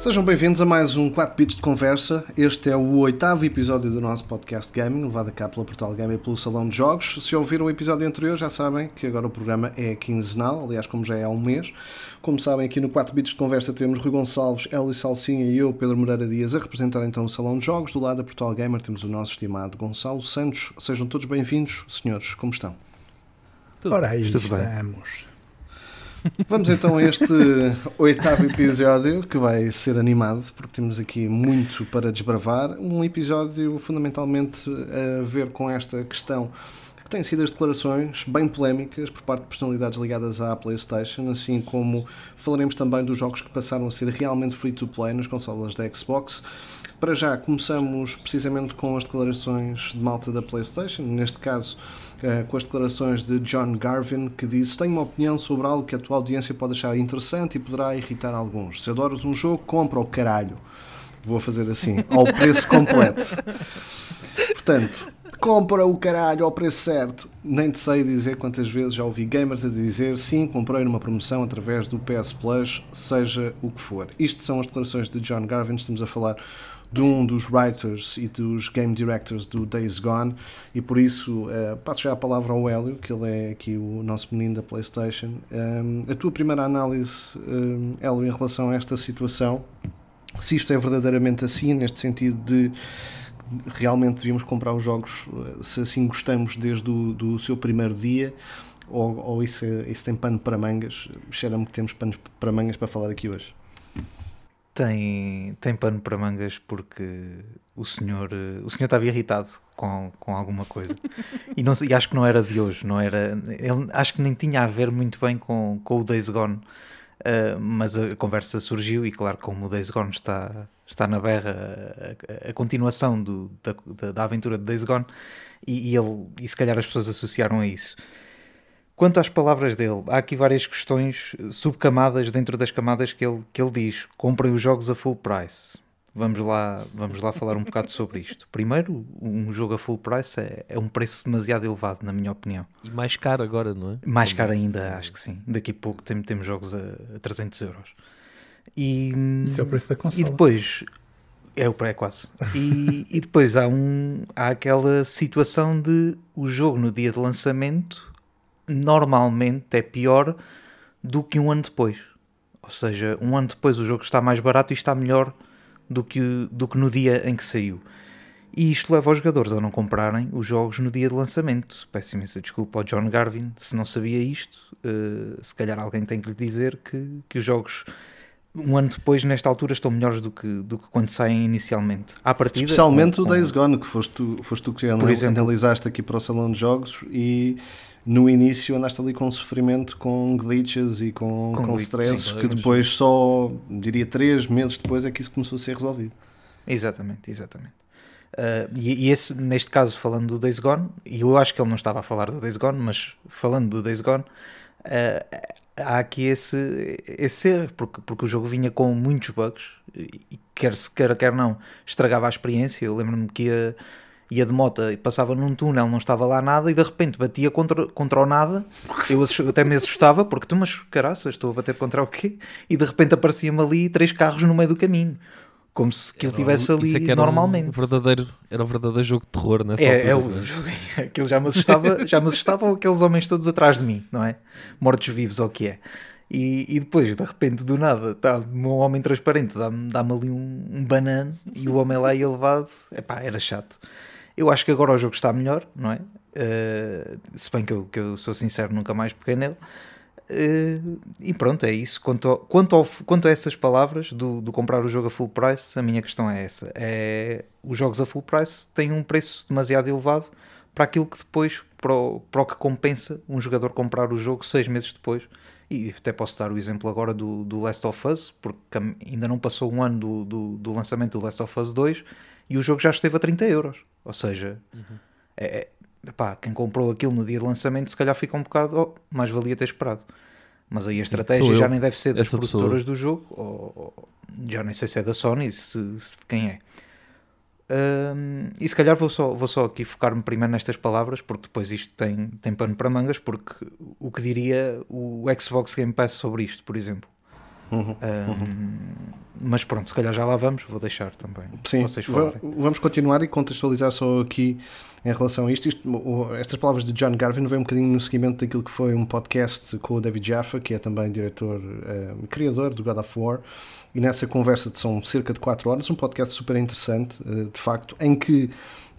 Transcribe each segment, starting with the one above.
Sejam bem-vindos a mais um 4 bits de conversa. Este é o oitavo episódio do nosso podcast Gaming, levado a cá pela Portal Game e pelo Salão de Jogos. Se ouviram o episódio anterior, já sabem que agora o programa é quinzenal, aliás, como já é há um mês. Como sabem, aqui no 4 bits de conversa temos Rui Gonçalves, Hélio Salsinha e eu, Pedro Moreira Dias, a representar então o Salão de Jogos. Do lado da Portal Gamer temos o nosso estimado Gonçalo Santos. Sejam todos bem-vindos, senhores, como estão? Ora, aí Tudo bem. estamos. Vamos então a este oitavo episódio que vai ser animado, porque temos aqui muito para desbravar. Um episódio fundamentalmente a ver com esta questão que tem sido as declarações bem polémicas por parte de personalidades ligadas à PlayStation, assim como falaremos também dos jogos que passaram a ser realmente free to play nas consolas da Xbox. Para já, começamos precisamente com as declarações de malta da PlayStation, neste caso com as declarações de John Garvin, que disse: Tenho uma opinião sobre algo que a tua audiência pode achar interessante e poderá irritar alguns. Se adoras um jogo, compra o caralho. Vou fazer assim, ao preço completo. Portanto, compra o caralho ao preço certo. Nem te sei dizer quantas vezes já ouvi gamers a dizer sim, comprei numa promoção através do PS Plus, seja o que for. Isto são as declarações de John Garvin, estamos a falar de um dos writers e dos game directors do Days Gone e por isso eh, passo já a palavra ao Hélio, que ele é aqui o nosso menino da Playstation. Um, a tua primeira análise, um, Hélio, em relação a esta situação, se isto é verdadeiramente assim, neste sentido de realmente devíamos comprar os jogos eh, se assim gostamos desde o do seu primeiro dia ou, ou isso, é- isso tem pano para mangas? Cheira-me que temos panos para mangas para falar aqui hoje. Tem, tem pano para mangas porque o senhor, eh, o senhor estava irritado com, com alguma coisa. E, não, e acho que não era de hoje, não era. Ele, acho que nem tinha a ver muito bem com, com o Days Gone. eh, mas a conversa surgiu e claro, como o Days Gone está, está na berra a, a- a continuação do- da, da, da aventura de Days Gone e, e ele, e se calhar as pessoas associaram a isso. Quanto às palavras dele, há aqui várias questões eh, subcamadas dentro das camadas que ele, que ele diz. Comprem os jogos a full price. Vamos lá, vamos lá falar um bocado sobre isto. Primeiro, um jogo a full price é, é um preço demasiado elevado, na minha opinião. E mais caro agora, não é? Mais caro ainda, acho que sim. Daqui a pouco tem- temos jogos a, a 300 euros. E, Isso é o preço da consola. e depois é o pré quase. E, e depois há um há aquela situação de o jogo no dia de lançamento normalmente é pior do que um ano depois. Ou seja, um ano depois o jogo está mais barato e está melhor do que, do que no dia em que saiu. E isto leva os jogadores a não comprarem os jogos no dia de lançamento. Peço imensa desculpa ao John Garvin se não sabia isto. eh, se calhar alguém tem que lhe dizer que, que os jogos um ano depois, nesta altura, estão melhores do que, do que quando saem inicialmente. À partida, Especialmente o Days Gone, que foste tu, foste tu que exemplo. analisaste aqui para o Salão de Jogos e no início andaste ali com sofrimento, com glitches e com, Com com, stresses, sim, que depois só, diria, três meses depois é que isso começou a ser resolvido. Exatamente, exatamente. Uh, e, e esse, neste caso, falando do Days Gone, e eu acho que ele não estava a falar do Days Gone, mas falando do Days Gone, uh, há aqui esse, esse erro, porque, porque o jogo vinha com muitos bugs, e quer se queira, quer não, estragava a experiência. Eu lembro-me que ia, ia de moto e passava num túnel, não estava lá nada, e de repente batia contra, contra o nada. Eu até me assustava, porque tu, mas caraças, estou a bater contra o quê? E de repente aparecia-me ali três carros no meio do caminho. Como se aquilo estivesse ali é era normalmente. Um verdadeiro, era um verdadeiro jogo de terror nessa É, é altura. o não é? jogo. Aquilo já me assustava, já me assustavam aqueles homens todos atrás de mim, não é? Mortos-vivos, ou o que é. E, e depois, de repente, do nada, tá, um homem transparente dá-me dá ali um, um banano e o homem lá ia elevado. Epá, era chato. Eu acho que agora o jogo está melhor, não é? Eh, se bem que eu, que eu sou sincero, nunca mais peguei nele. Eh, e pronto, é isso. Quanto, ao- quanto, ao- quanto a essas palavras do, do comprar o jogo a full price, a minha questão é essa: é, os jogos a full price têm um preço demasiado elevado para aquilo que depois, para o, para o que compensa um jogador comprar o jogo seis meses depois. E até posso dar o exemplo agora do, do Last of Us, porque ainda não passou um ano do, do, do lançamento do Last of Us 2 e o jogo já esteve a 30 euros. Ou seja, é, é- epá, quem comprou aquilo no dia de lançamento se calhar fica um bocado, oh, mais valia ter esperado. Mas aí a estratégia já nem deve ser das essa produtoras pessoa. do jogo, ou, ou- já nem sei se é da Sony, se, se de quem é. Ahm, e se calhar vou só, vou só aqui focar-me primeiro nestas palavras, porque depois isto tem, tem pano para mangas, porque o que diria o Xbox Game Pass sobre isto, por exemplo. Uhum, Mas pronto, se calhar já lá vamos, vou deixar também Sim, vocês falarem. vamos continuar e contextualizar só aqui em relação a isto. Isto- Estas palavras de John Garvin vêm um bocadinho no seguimento daquilo que foi um podcast com o David Jaffa, que é também diretor, eh, criador do God of War, e nessa conversa de são cerca de 4 horas, um podcast super interessante, eh, de facto, em que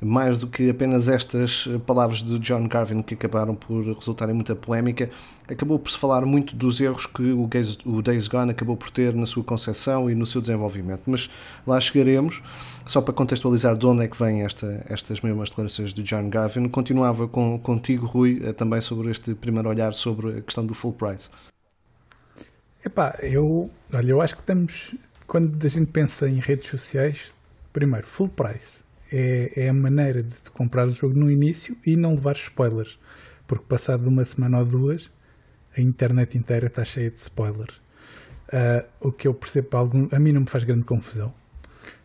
mais do que apenas estas eh, palavras de John Garvin que acabaram por resultar em muita polémica, acabou por se falar muito dos erros que o Days Gone acabou por ter na sua concepção e no seu desenvolvimento. Mas lá chegaremos. Só para contextualizar de onde é que vêm esta, estas mesmas declarações de John Garvin, continuava com, contigo, Rui, eh, também sobre este primeiro olhar sobre a questão do full price. Epá, eu, olha, eu acho que estamos, quando a gente pensa em redes sociais, primeiro, full price é, é a maneira de comprar o jogo no início e não levar spoilers, porque passado uma semana ou duas, a internet inteira está cheia de spoilers. Ah, o que eu percebo para algum, a mim não me faz grande confusão,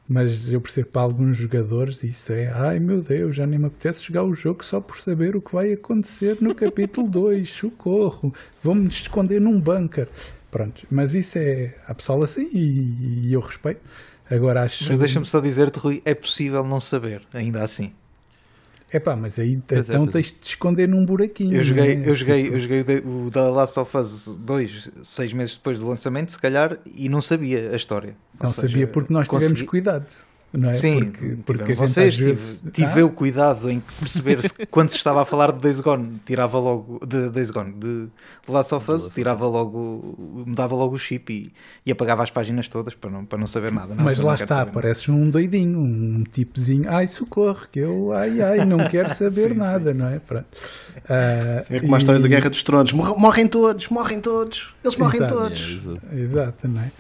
mas eu percebo para alguns jogadores isso é, ai meu Deus, já nem me apetece jogar o jogo só por saber o que vai acontecer no capítulo 2, socorro, vou-me esconder num bunker. Pronto, mas isso é, há pessoal assim e, e eu respeito. Agora acho. Mas deixa-me só dizer-te, Rui, é possível não saber, ainda assim. É pá, mas aí Pois é, então é. tens de te esconder num buraquinho. Eu joguei, não é? eu joguei, eu joguei o The- Last of Us 2 seis meses depois do lançamento, se calhar, e não sabia a história. Ou Não seja, sabia porque nós tivemos consegui- cuidado. Não é? Sim, porque, porque a tiveram gente vocês, às vezes. tive, tive Ah, eu cuidado em perceber se quando se estava a falar de Days Gone, tirava logo de Days Gone, de Last of Us, tirava logo, mudava logo o chip e, e apagava as páginas todas para não, para não saber nada. Não, mas lá está, pareces um doidinho, um tipezinho, ai socorro, que eu, ai ai, não quero saber Sim, nada, sim, não é? Pronto. Ah, É como a história e- da Guerra dos Tronos: Morre- morrem todos, morrem todos, eles morrem Exato. todos. É, exato. Exato, não é?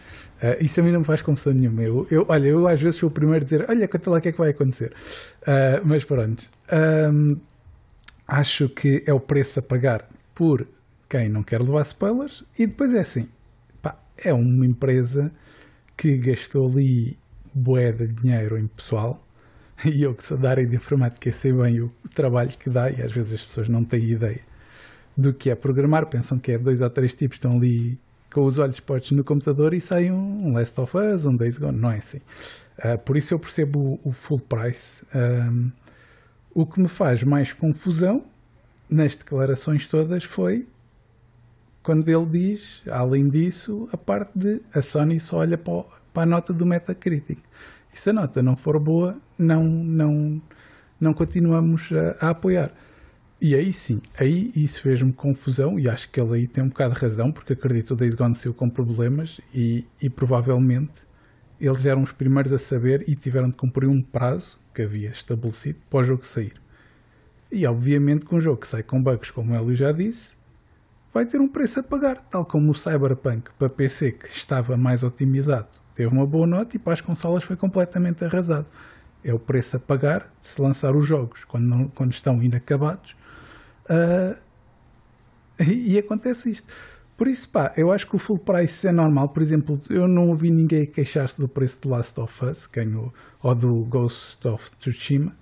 Ah, isso a mim não me faz confusão nenhuma. Eu, eu, olha, eu às vezes sou o primeiro a dizer: Olha, conta lá o que é que vai acontecer. Ah, mas pronto. Ahm, acho que é o preço a pagar por quem não quer levar spoilers. E depois é assim: pá, é uma empresa que gastou ali bué de dinheiro em pessoal. E eu que sou da área de informática sei bem o trabalho que dá, e às vezes as pessoas não têm ideia do que é programar, pensam que é dois ou três tipos que estão ali com os olhos postos no computador e sai um, um Last of Us, um Days Gone, não é assim. Ah, por isso eu percebo o, o full price. Ahm, o que me faz mais confusão nas declarações todas foi quando ele diz, além disso, a parte de a Sony só olha para, o- para a nota do Metacritic. E se a nota não for boa, não, não, não continuamos a, a apoiar. E aí sim, aí isso fez-me confusão e acho que ele aí tem um bocado de razão, porque acredito que o Days Gone saiu com problemas e, e provavelmente eles eram os primeiros a saber e tiveram de cumprir um prazo que havia estabelecido para o jogo sair. E obviamente que um jogo que sai com bugs, como Hélio já disse, vai ter um preço a pagar, tal como o Cyberpunk para PC, que estava mais otimizado, teve uma boa nota e para as consolas foi completamente arrasado. É o preço a pagar de se lançar os jogos quando, não, quando estão inacabados. Ah, e, e acontece isto. Por isso, pá, eu acho que o full price é normal. Por exemplo, eu não ouvi ninguém queixar-se do preço de Last of Us, ganhou, ou do Ghost of Tsushima.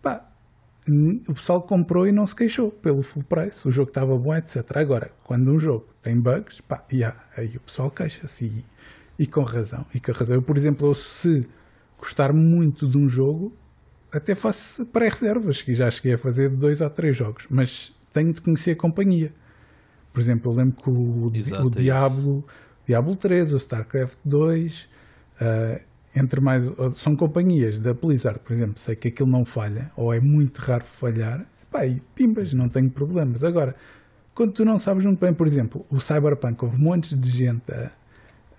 Pá, o pessoal comprou e não se queixou pelo full price, o jogo estava bom, etc. Agora, quando um jogo tem bugs, pá, yeah, aí o pessoal queixa-se e, e com razão. E com razão. Eu, por exemplo, eu, se gostar muito de um jogo, até faço pré-reservas, que já cheguei a fazer dois ou três jogos, mas tenho de conhecer a companhia. Por exemplo, eu lembro que o, Exato, o é isso. Diablo, Diablo 3, o StarCraft 2, ah, entre mais são companhias da Blizzard, por exemplo, sei que aquilo não falha, ou é muito raro falhar, pá, e pimbas, não tenho problemas. Agora, quando tu não sabes muito bem, por exemplo, o Cyberpunk, houve montes de gente a,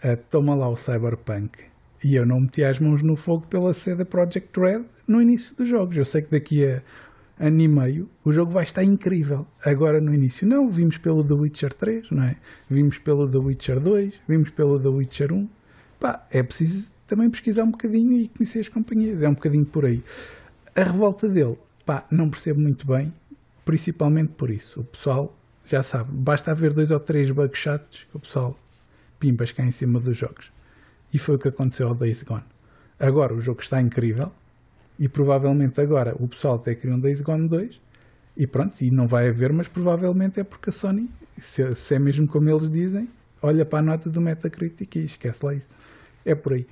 a toma lá o Cyberpunk e eu não meti as mãos no fogo pela seda Project Red no início dos jogos. Eu sei que daqui a ano e meio o jogo vai estar incrível. Agora no início não, vimos pelo The Witcher 3, não é? Vimos pelo The Witcher 2, vimos pelo The Witcher 1. Pá, é preciso também pesquisar um bocadinho e conhecer as companhias, é um bocadinho por aí. A revolta dele, pá, não percebo muito bem, principalmente por isso. O pessoal Já sabe, basta haver dois ou três bugs chatos que o pessoal pimbas cá em cima dos jogos. E foi o que aconteceu ao Days Gone. Agora o jogo está incrível e provavelmente agora o pessoal até queria um Days Gone 2 e pronto, e não vai haver, mas provavelmente é porque a Sony, se, se é mesmo como eles dizem, olha para a nota do Metacritic e esquece lá isso. É por aí.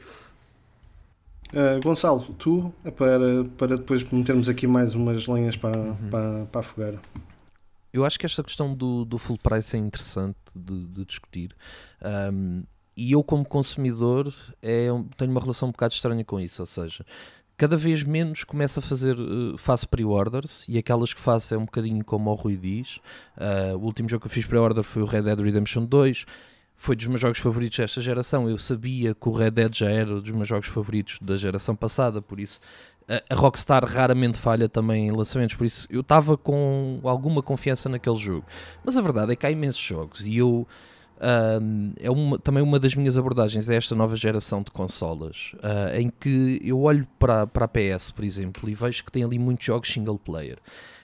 Uh, Gonçalo, tu, para, para depois metermos aqui mais umas lenhas para, uhum. para, para a fogueira. Eu acho que esta questão do, do full price é interessante de, de discutir. Um, e eu, como consumidor, é, tenho uma relação um bocado estranha com isso. Ou seja, cada vez menos começo a fazer, uh, faço pre-orders e aquelas que faço é um bocadinho como o Rui diz. Uh, o último jogo que eu fiz pre-order foi o Red Dead Redemption 2 foi dos meus jogos favoritos desta geração. Eu sabia que o Red Dead já era dos meus jogos favoritos da geração passada, por isso a Rockstar raramente falha também em lançamentos, por isso eu estava com alguma confiança naquele jogo. Mas a verdade é que há imensos jogos e eu. Um, é uma, também uma das minhas abordagens é esta nova geração de consolas uh, em que eu olho para, para a PS, por exemplo, e vejo que tem ali muitos jogos single player.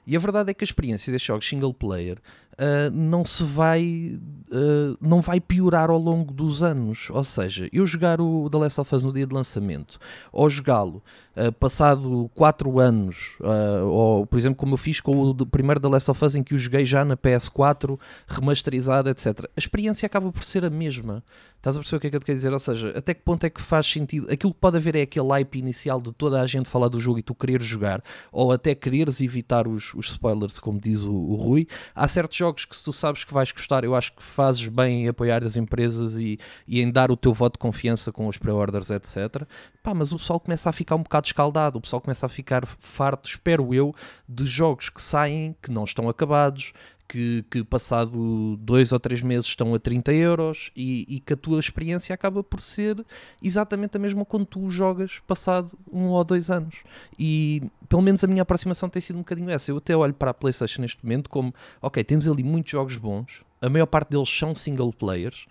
E a verdade é que a experiência destes jogos single player uh, não se vai uh, não vai piorar ao longo dos anos. Ou seja, eu jogar o The Last of Us no dia de lançamento ou jogá-lo uh, passado 4 anos, ou por exemplo, como eu fiz com o primeiro The Last of Us em que o joguei já na PS4 remasterizado, etc. A experiência acaba por ser a mesma. Estás a perceber o que é que eu te quero dizer? Ou seja, até que ponto é que faz sentido? Aquilo que pode haver é aquele hype inicial de toda a gente falar do jogo e tu quereres jogar, ou até quereres evitar os, os spoilers, como diz o, o Rui. Há certos jogos que se tu sabes que vais gostar, eu acho que fazes bem em apoiar as empresas e, e em dar o teu voto de confiança com os pre-orders, etc. Pá, mas o pessoal começa a ficar um bocado escaldado, o pessoal começa a ficar farto, espero eu, de jogos que saem, que não estão acabados, que, que, passado dois ou três meses estão a 30 euros e, e, que a tua experiência acaba por ser exatamente a mesma quando tu jogas passado um ou dois anos. E pelo menos a minha aproximação tem sido um bocadinho essa. Eu até olho para a PlayStation neste momento como, ok, temos ali muitos jogos bons, a maior parte deles são single players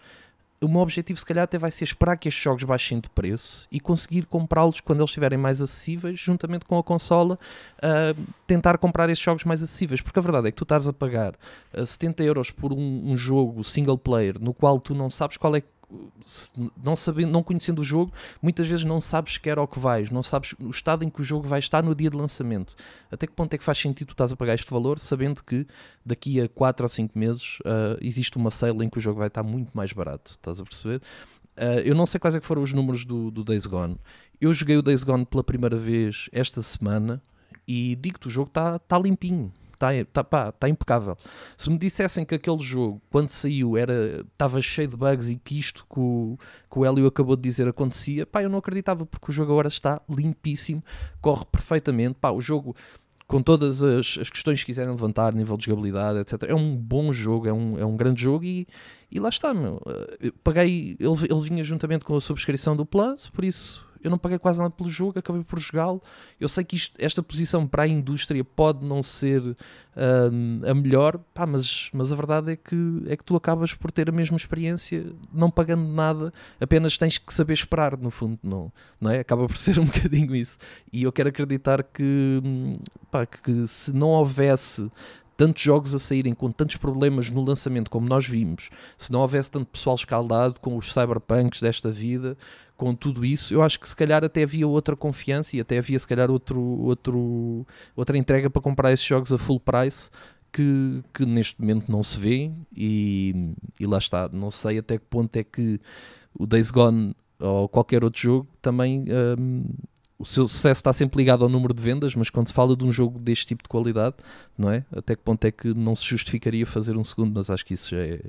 o meu objetivo, se calhar, até vai ser esperar que estes jogos baixem de preço e conseguir comprá-los quando eles estiverem mais acessíveis, juntamente com a consola, uh, tentar comprar estes jogos mais acessíveis. Porque a verdade é que tu estás a pagar uh, 70 euros por um, um, jogo single player no qual tu não sabes qual é não, sabendo, não conhecendo o jogo, muitas vezes não sabes sequer ao que vais, não sabes o estado em que o jogo vai estar no dia de lançamento. Até que ponto é que faz sentido tu estás a pagar este valor, sabendo que daqui a 4 ou 5 meses uh, existe uma sale em que o jogo vai estar muito mais barato, estás a perceber? Uh, eu não sei quais é foram os números do, do Days Gone. Eu joguei o Days Gone pela primeira vez esta semana e digo-te, o jogo está tá limpinho está tá, tá impecável. Se me dissessem que aquele jogo, quando saiu, era estava cheio de bugs e que isto que o, que o Hélio acabou de dizer acontecia, pá, eu não acreditava, porque o jogo agora está limpíssimo, corre perfeitamente, pá, o jogo com todas as, as questões que quiserem levantar, nível de jogabilidade, etc. É um bom jogo, é um, é um grande jogo e, e lá está, meu. Eu paguei, ele, ele vinha juntamente com a subscrição do Plus, por isso eu não paguei quase nada pelo jogo, acabei por jogá-lo. Eu sei que isto, esta posição para a indústria pode não ser um, a melhor, pá, mas, mas a verdade é que, é que tu acabas por ter a mesma experiência não pagando nada, apenas tens que saber esperar, no fundo, não, não é? Acaba por ser um bocadinho isso. E eu quero acreditar que, hum, pá, que se não houvesse tantos jogos a saírem com tantos problemas no lançamento como nós vimos, se não houvesse tanto pessoal escaldado com os cyberpunks desta vida, com tudo isso, eu acho que se calhar até havia outra confiança e até havia se calhar outro, outro, outra entrega para comprar esses jogos a full price que, que neste momento não se vê e, e lá está. Não sei até que ponto é que o Days Gone ou qualquer outro jogo também um, o seu sucesso está sempre ligado ao número de vendas, mas quando se fala de um jogo deste tipo de qualidade, não é? Até que ponto é que não se justificaria fazer um segundo, mas acho que isso já é,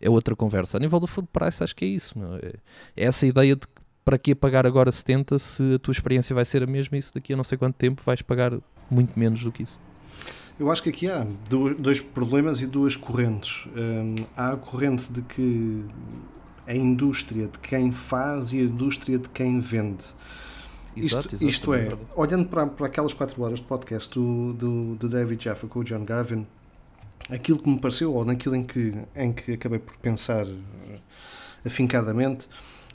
é outra conversa. A nível do full price, acho que é isso. É, é essa ideia de que para que pagar agora 70 se a tua experiência vai ser a mesma e se daqui a não sei quanto tempo vais pagar muito menos do que isso? Eu acho que aqui há dois problemas e duas correntes. Um, há a corrente de que a indústria de quem faz e a indústria de quem vende. Exato, isto, isto é, olhando para, para aquelas 4 horas de podcast do, do, do David Jaffa com o John Gavin, aquilo que me pareceu, ou naquilo em que, em que acabei por pensar eh, afincadamente,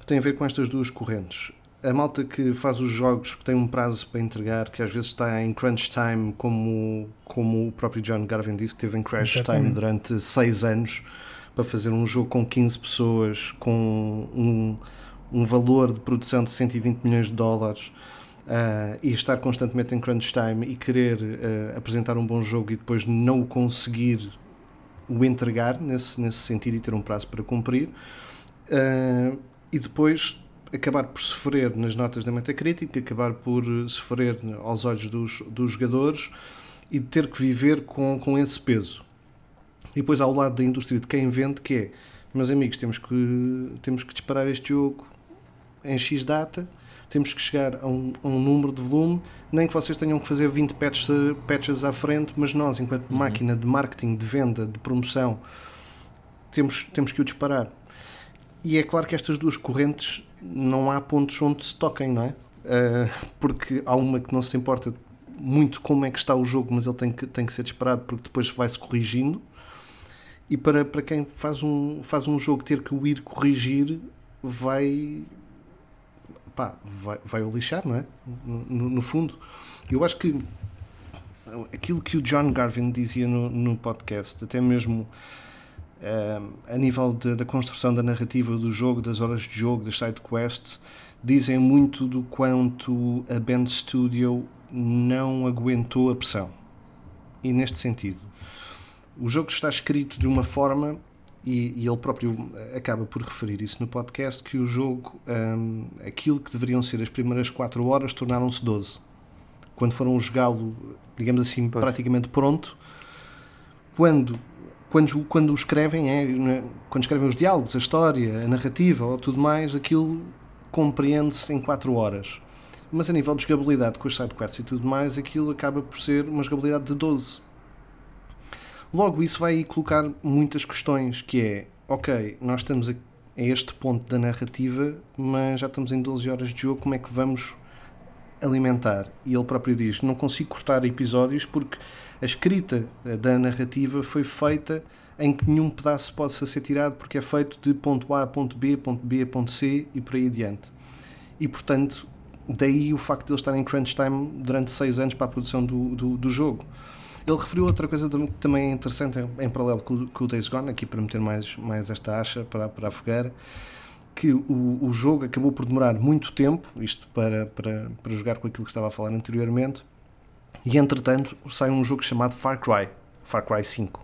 tem a ver com estas duas correntes. a malta que faz os jogos que tem um prazo para entregar, que às vezes está em crunch time, como, como o próprio John Garvin disse, que teve em crash Exatamente. time durante 6 anos para fazer um jogo com 15 pessoas, com um, um valor de produção de 120 milhões de dólares. ah, e estar constantemente em crunch time e querer ah, apresentar um bom jogo e depois não o conseguir o entregar nesse, nesse sentido e ter um prazo para cumprir Ah, e depois acabar por sofrer nas notas da Metacritic, acabar por sofrer aos olhos dos, dos jogadores e ter que viver com, com esse peso. E depois ao lado da indústria de quem vende, que é, meus amigos, temos que, temos que disparar este jogo em X data, temos que chegar a um, a um número de volume, nem que vocês tenham que fazer 20 patches, patches à frente, mas nós, enquanto máquina de marketing, de venda, de promoção, temos, temos que o disparar. E é claro que estas duas correntes não há pontos onde se toquem, não é? Ah, porque há uma que não se importa muito como é que está o jogo, mas ele tem que, tem que ser disparado porque depois vai-se corrigindo. E para, para quem faz um, faz um jogo ter que o ir corrigir, vai. Pá, vai, vai o lixar, não é? No, no- fundo. Eu acho que aquilo que o John Garvin dizia no, no podcast, até mesmo eh, a nível de- da construção da narrativa do jogo, das horas de jogo, das side quests, dizem muito do quanto a Band Studio não aguentou a pressão. E neste sentido, o jogo está escrito de uma forma, e, e ele próprio acaba por referir isso no podcast, que o jogo, hum, aquilo que deveriam ser as primeiras 4 horas, tornaram-se 12. Quando foram jogá-lo, digamos assim, Pois. praticamente pronto, quando, quando, quando o escrevem, é, né, quando escrevem os diálogos, a história, a narrativa ou tudo mais, aquilo compreende-se em 4 horas. Mas a nível de jogabilidade, com os sidequests e tudo mais, aquilo acaba por ser uma jogabilidade de 12. Logo, isso vai colocar muitas questões, que é, ok, nós estamos a, a este ponto da narrativa, mas já estamos em 12 horas de jogo, como é que vamos alimentar? E ele próprio diz, não consigo cortar episódios porque a escrita eh, da narrativa foi feita em que nenhum pedaço possa ser tirado porque é feito de ponto A a ponto B, ponto B a ponto C e por aí adiante. E portanto, daí o facto de ele estar em crunch time durante 6 anos para a produção do, do, do jogo. Ele referiu outra coisa que também é interessante em, paralelo com, com o Days Gone, aqui para meter mais, mais esta acha para, para a fogueira, que o, o jogo acabou por demorar muito tempo, isto para, para, para jogar com aquilo que estava a falar anteriormente, e entretanto sai um jogo chamado Far Cry, Far Cry 5,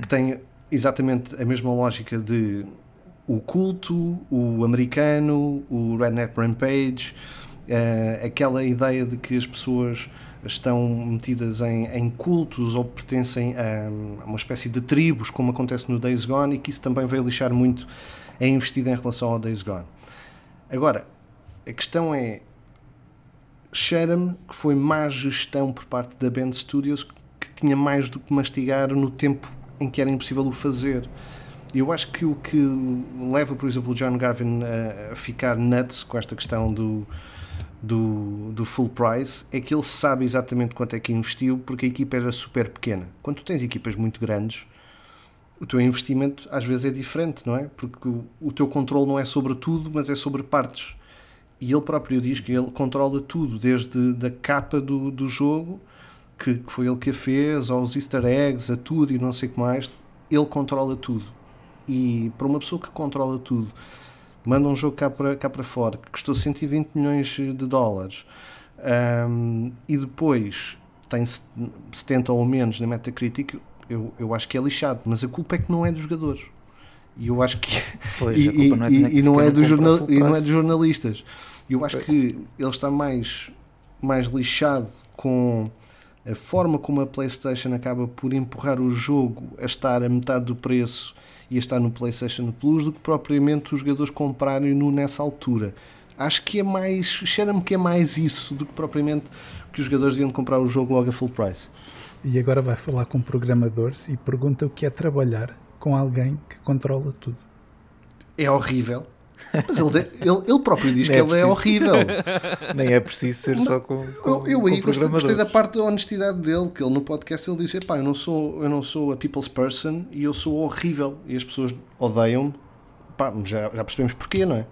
que tem exatamente a mesma lógica de o culto, o americano, o Redneck Rampage, eh, aquela ideia de que as pessoas estão metidas em, em cultos ou pertencem a, a uma espécie de tribos, como acontece no Days Gone, e que isso também veio lixar muito a investida em relação ao Days Gone. Agora, a questão é: cheira-me que foi má gestão por parte da Band Studios que tinha mais do que mastigar no tempo em que era impossível o fazer. Eu acho que o que leva, por exemplo, o John Garvin a, a ficar nuts com esta questão do, do, do full price é que ele sabe exatamente quanto é que investiu porque a equipa era super pequena. Quando tu tens equipas muito grandes, o teu investimento às vezes é diferente, não é? Porque o, o teu controle não é sobre tudo, mas é sobre partes. E ele próprio diz que ele controla tudo, desde da capa do, do jogo, que, que foi ele que a fez, aos easter eggs, a tudo e não sei o que mais, ele controla tudo. E para uma pessoa que controla tudo, manda um jogo cá para, cá para fora, que custou 120 milhões de dólares, ahm, e depois tem 70 ou menos na Metacritic, eu, eu acho que é lixado, mas a culpa é que não é dos jogadores. E eu acho que Pois, e, a culpa não é de e- e não é jornal, e não é dos jornalistas. Eu acho que ele está mais, mais lixado com a forma como a PlayStation acaba por empurrar o jogo a estar a metade do preço e a estar no PlayStation Plus do que propriamente os jogadores comprarem-no nessa altura. Acho que é mais. Cheira-me que é mais isso do que propriamente que os jogadores deviam comprar o jogo logo a full price. E agora vai falar com programadores e pergunta o que é trabalhar com alguém que controla tudo. É horrível. Mas ele, ele, ele próprio diz Não que é ele é preciso. horrível. Nem é preciso ser só com, com, Eu, aí gostei, gostei da parte da honestidade dele, que ele no podcast ele disse, pá, eu não sou, eu não sou a people's person e eu sou horrível e as pessoas odeiam-me, pá, já, já percebemos porquê, não é?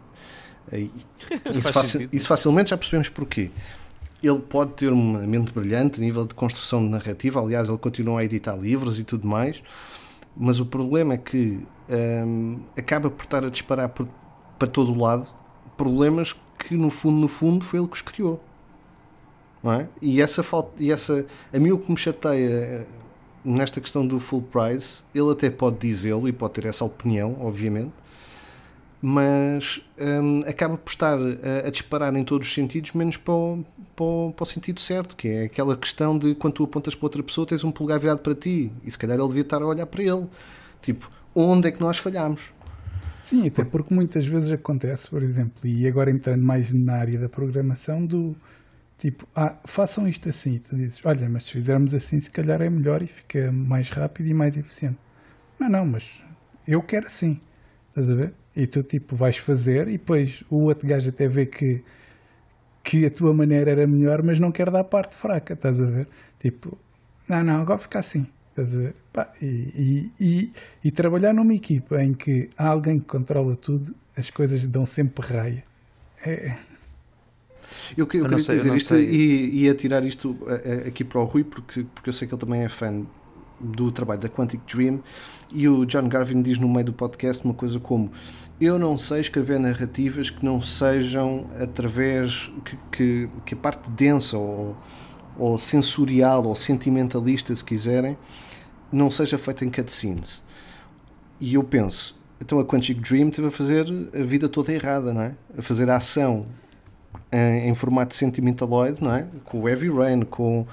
Faz isso, faci- sentido. isso facilmente já percebemos porquê. Ele pode ter uma mente brilhante a nível de construção de narrativa, aliás, ele continua a editar livros e tudo mais, mas o problema é que hum, acaba por estar a disparar por- para todo o lado problemas que, no fundo, no fundo, foi ele que os criou. Não é? E essa falta, e essa, a mim o que me chateia eh, nesta questão do full price, ele até pode dizê-lo e pode ter essa opinião, obviamente, mas hum, acaba por estar a, a disparar em todos os sentidos, menos para o, para, o, para o sentido certo, que é aquela questão de quando tu apontas para outra pessoa, tens um polegar virado para ti, e se calhar ele devia estar a olhar para ele. Tipo, onde é que nós falhamos? Sim, até porque muitas vezes acontece, por exemplo, e agora entrando mais na área da programação, do tipo, ah, façam isto assim, e tu dizes, olha, mas se fizermos assim, se calhar é melhor e fica mais rápido e mais eficiente. Não, não, mas eu quero assim, estás a ver? E tu, tipo, vais fazer e depois o outro gajo até vê que, que a tua maneira era melhor, mas não quer dar parte fraca, estás a ver? Tipo, não, não, agora fica assim. Estás a ver? Pá, e, e, e, e trabalhar numa equipa em que há alguém que controla tudo, as coisas dão sempre raia. É, Eu, eu Eu queria sei, eu dizer não isto sei. e ia tirar isto aqui para o Rui, porque, porque eu sei que ele também é fã do trabalho da Quantic Dream. E o John Garvin diz no meio do podcast uma coisa como: Eu não sei escrever narrativas que não sejam através que, que, que a parte densa ou, ou sensorial ou sentimentalista, se quiserem, não seja feita em cutscenes. E eu penso, então a Quantic Dream teve a fazer a vida toda errada, não é? A fazer a ação em, em formato sentimentaloide, não é? Com o Heavy Rain, com,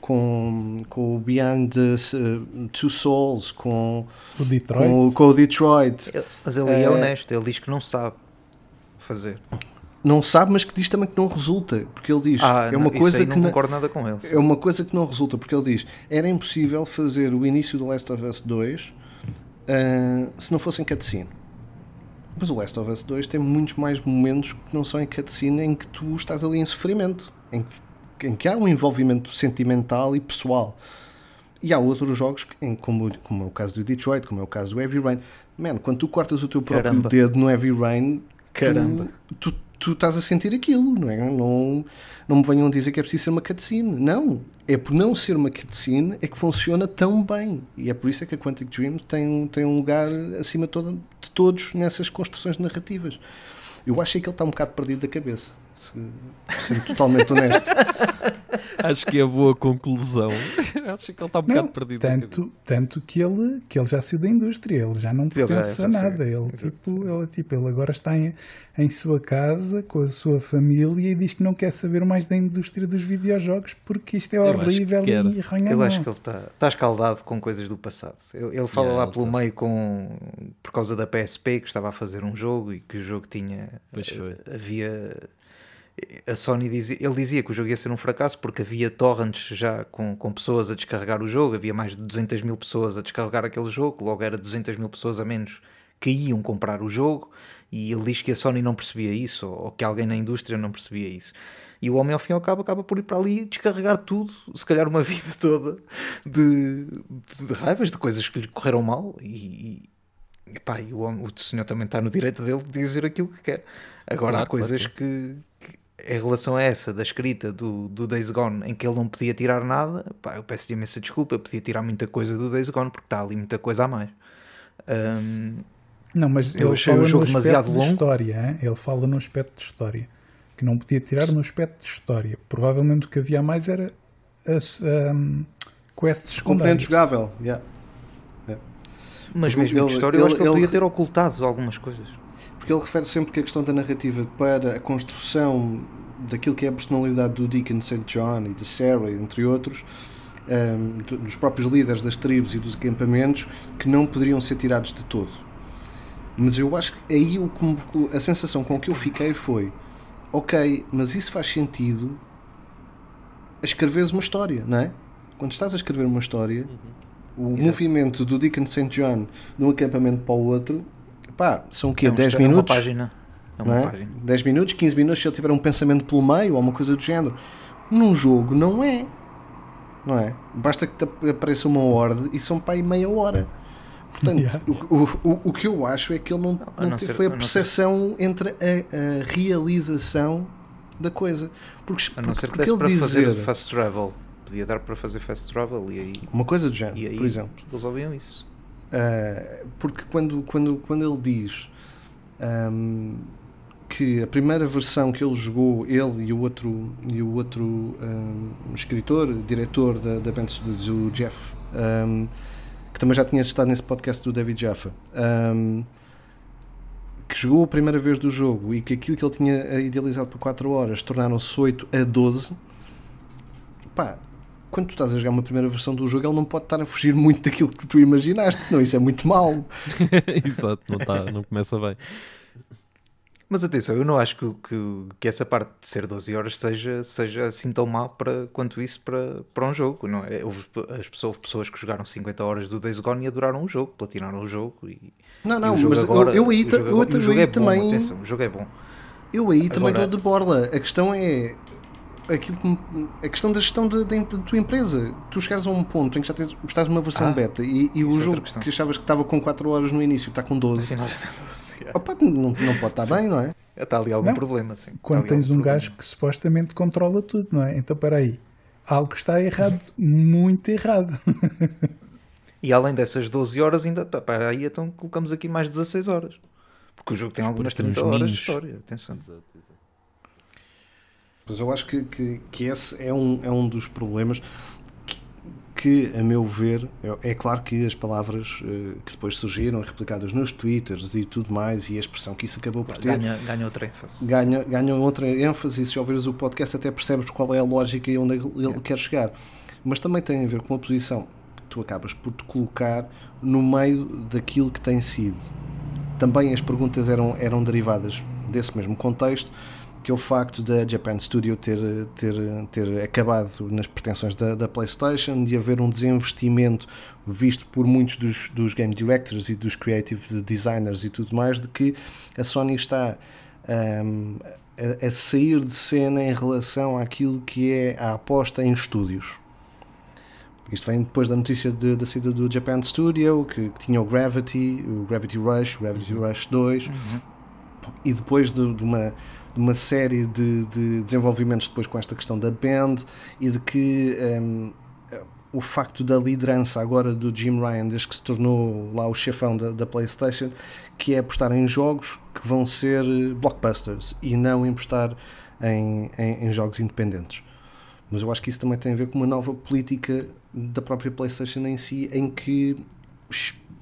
com, com o Beyond the uh, Two Souls, com, o Detroit. com, o- com o Detroit. Ele- Mas ele é Eh, honesto, ele diz que não sabe fazer. Não sabe, mas que diz também que não resulta, porque ele diz Ah, é não, uma isso coisa que não não- concordo nada com ele. É uma coisa que não resulta, porque ele diz: era impossível fazer o início do Last of Us 2 ah, se não fosse em cutscene. Mas o Last of Us 2 tem muitos mais momentos que não são em cutscene em que tu estás ali em sofrimento, em que, em que há um envolvimento sentimental e pessoal. E há outros jogos, em, como, como é o caso do Detroit, como é o caso do Heavy Rain. Man, quando tu cortas o teu próprio Caramba. dedo no Heavy Rain, Caramba. Tu, tu estás a sentir aquilo, não é? Não, não me venham dizer que é preciso ser uma cutscene. Não. É por não ser uma cutscene é que funciona tão bem. E é por isso é que a Quantic Dream tem, tem um lugar acima de, todo- de todos nessas construções narrativas. Eu achei que ele está um bocado perdido da cabeça. Se, sendo totalmente honesto. Acho que é boa conclusão. Acho que ele está um bocado Não, perdido. tanto, tanto que ele, que ele já saiu da indústria, ele já não Ele já- pertence já a saiu, nada. Ele, exato. tipo, ele, tipo, ele agora está em, em sua casa com a sua família e diz que não quer saber mais da indústria dos videojogos porque isto é Eu que horrível quer. e arranha Eu a acho que ele está tá escaldado com coisas do passado. Ele, ele fala Yeah, lá ele pelo tá. meio com por causa da PSP que estava a fazer um jogo e que o jogo tinha Pois foi. havia a Sony dizia, ele dizia que o jogo ia ser um fracasso porque havia torrents já com, com pessoas a descarregar o jogo, havia mais de 200 mil pessoas a descarregar aquele jogo, logo era 200 mil pessoas a menos que iam comprar o jogo e ele diz que a Sony não percebia isso ou, ou que alguém na indústria não percebia isso. E o homem ao fim e ao cabo acaba por ir para ali descarregar tudo, se calhar uma vida toda de, de raivas, de coisas que lhe correram mal e, e, pá, e o, homem- o senhor também está no direito dele de dizer aquilo que quer. Agora Claro, há coisas que, que em relação a essa da escrita do, do Days Gone em que ele não podia tirar nada, pá, eu peço-lhe imensa desculpa, eu podia tirar muita coisa do Days Gone porque está ali muita coisa a mais. Ahm, Não, mas Eu ele achei o fala jogo demasiado de longo. história. Ele fala no aspecto de história. Que não podia tirar no aspecto de história. Provavelmente o que havia mais era as um, quests Componente jogável. yeah. mas Porque mesmo ele- de história, eu acho que ele ele- podia ele- ter ocultado algumas coisas. Porque ele refere sempre que a questão da narrativa para a construção daquilo que é a personalidade do Deacon St. John e de Sarah, entre outros, ehm, do- dos próprios líderes das tribos e dos acampamentos, que não poderiam ser tirados de todo. Mas eu acho que aí o a sensação com que eu fiquei foi: ok, mas isso faz sentido a escreveres uma história, não é? Quando estás a escrever uma história, o Exato. movimento do Deacon St. John de um acampamento para o outro, pá, são o quê? É um 10 histó- é uma minutos? página. É uma é? página. 10 minutos, 15 minutos, se ele tiver um pensamento pelo meio ou uma coisa do género. Num jogo não é. Não é? Basta que te ap- apareça uma ordem e são para aí meia hora. Portanto, Yeah. o, o, o, que eu acho é que ele não, não não teve- ser- foi a percepção entre a, a realização da coisa. Porque, A não porque, ser que desse para dizer fazer fast travel. Podia dar para fazer fast travel e aí, uma coisa do género, e aí por exemplo. resolviam isso. Uh, porque quando, quando, quando ele diz um, que a primeira versão que ele jogou, ele e o outro, e o outro um, escritor, diretor da, da Band Studios, o Jeff, um, que também já tinha estado nesse podcast do David Jaffa, que jogou a primeira vez do jogo e que aquilo que ele tinha idealizado por 4 horas tornaram-se 8 a 12, pá, quando tu estás a jogar uma primeira versão do jogo, ele não pode estar a fugir muito daquilo que tu imaginaste, senão isso é muito mau. Exato, não, tá, não começa bem. Mas atenção, eu não acho que, que, que essa parte de ser 12 horas seja, seja assim tão mal para, quanto isso para, para um jogo. Não é? houve, as pessoas, houve pessoas que jogaram 50 horas do Days Gone e adoraram o jogo, platinaram o jogo. E, Não, e não, o jogo mas agora, eu, eu aí, o jogo, eu, agora- e o jogo é bom, também. atenção, o jogo é bom. Eu aí também Agora- estou de borla. A questão é aquilo que a questão da gestão da, da, da tua empresa. Tu chegares a um ponto em que já tens, estás numa versão Ah, beta e, e é o jogo questão. que achavas que estava com 4 horas no início está com 12. Assim, nós- Opa, não, não pode estar bem, não é? Está ali algum Não. problema, sim. Está Quando tens um problema. gajo que supostamente controla tudo, não é? Então, espera aí. Algo está errado, muito errado. E além dessas 12 horas, ainda. Tá, para aí, então colocamos aqui mais 16 horas. Porque o jogo tem algumas Porque tem 30 uns horas de história. Atenção. Pois eu acho que, que, que esse é um, é um dos problemas que, a meu ver, é, é claro que as palavras eh, que depois surgiram, replicadas nos twitters e tudo mais, e a expressão que isso acabou por ter, Ganha, ganha outra ênfase. ganha, ganham outra ênfase e se ouvires o podcast até percebes qual é a lógica e onde ele ele quer chegar. Mas também tem a ver com a posição que tu acabas por te colocar no meio daquilo que tem sido. Também as perguntas eram, eram derivadas desse mesmo contexto, que é o facto da Japan Studio ter, ter, ter acabado nas pretensões da, da PlayStation, de haver um desinvestimento visto por muitos dos, dos game directors e dos creative designers e tudo mais, de que a Sony está um, a, a sair de cena em relação àquilo que é a aposta em estúdios. Isto vem depois da notícia de- da saída do Japan Studio, que, que tinha o Gravity, o Gravity Rush, o Gravity Rush 2, e depois de, de uma, uma série de, de desenvolvimentos depois com esta questão da band e de que um, o facto da liderança agora do Jim Ryan, desde que se tornou lá o chefão da, da PlayStation, que é apostar em jogos que vão ser blockbusters e não apostar em, em, em jogos independentes. Mas eu acho que isso também tem a ver com uma nova política da própria PlayStation em si, em que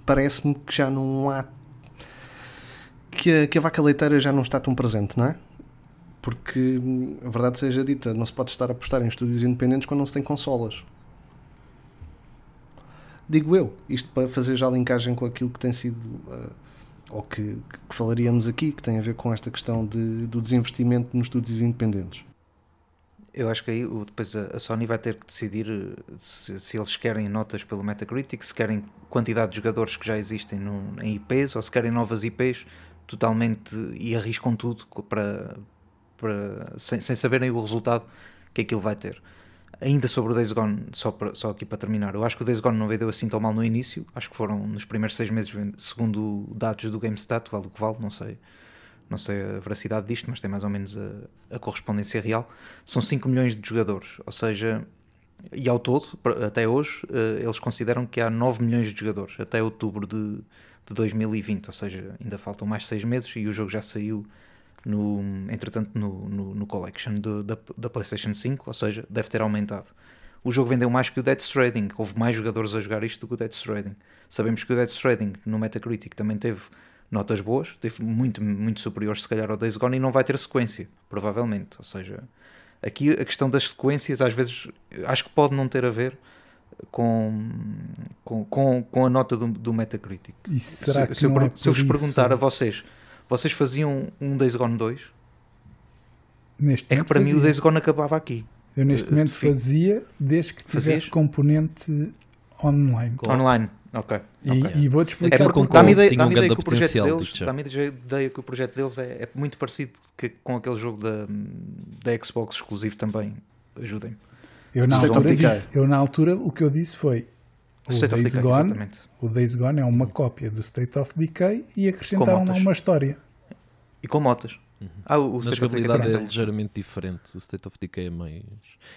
parece-me que já não há. Que a, que a vaca leiteira já não está tão presente, não é? Porque, hum, a verdade seja dita, não se pode estar a apostar em estúdios independentes quando não se tem consolas. Digo eu, isto para fazer já a linkagem com aquilo que tem sido, uh, ou que, que falaríamos aqui, que tem a ver com esta questão de, do desinvestimento nos estúdios independentes. Eu acho que aí depois a, Sony vai ter que decidir eh, se, se eles querem notas pelo Metacritic, se querem quantidade de jogadores que já existem no, em IPs ou se querem novas IPs totalmente e arriscam tudo para, para sem, sem saberem o resultado que aquilo vai ter. Ainda sobre o Days Gone, só, para- só aqui para terminar, eu acho que o Days Gone não vendeu assim tão mal no início, acho que foram nos primeiros seis meses, segundo dados do GameStat, vale o que vale, não sei não sei a veracidade disto, mas tem mais ou menos a, a correspondência real, são 5 milhões de jogadores, ou seja, e ao todo, até hoje, eh, eles consideram que há 9 milhões de jogadores, até outubro de, de 2020, ou seja, ainda faltam mais 6 meses e o jogo já saiu, no, entretanto, no, no, no Collection de- da, da PlayStation 5, ou seja, deve ter aumentado. O jogo vendeu mais que o Dead Stranding, houve mais jogadores a jogar isto do que o Dead Stranding. Sabemos que o Dead Stranding no Metacritic também teve notas boas, teve muito, muito superiores se calhar ao Days Gone e não vai ter sequência, provavelmente. Ou seja, aqui a questão das sequências às vezes acho que pode não ter a ver com, com, com, com a nota do, do Metacritic. E será se, que se eu, é se eu vos perguntar a vocês, vocês faziam um Days Gone 2? Neste É que para mim o fazia. Days Gone acabava aqui. Eu neste Eh, momento fazia desde que tivesse Fazias? componente online. Online. Ok. E, ok. e vou-te É explicar porque porque dá-me ideia, tinha um ideia que o projeto deles, dá-me ideia que o projeto deles é, é muito parecido que, com aquele jogo da, da Xbox exclusivo também. Ajudem-me. Eu na, altura disse, eu na altura o que eu disse foi O State of Days Decay, Gone, exatamente. o Days Gone é uma cópia do State of Decay e acrescentaram lá uma história. E com motas. Ah, o, o Na State of Decay jogabilidade é tem. ligeiramente diferente. O State of Decay é mais.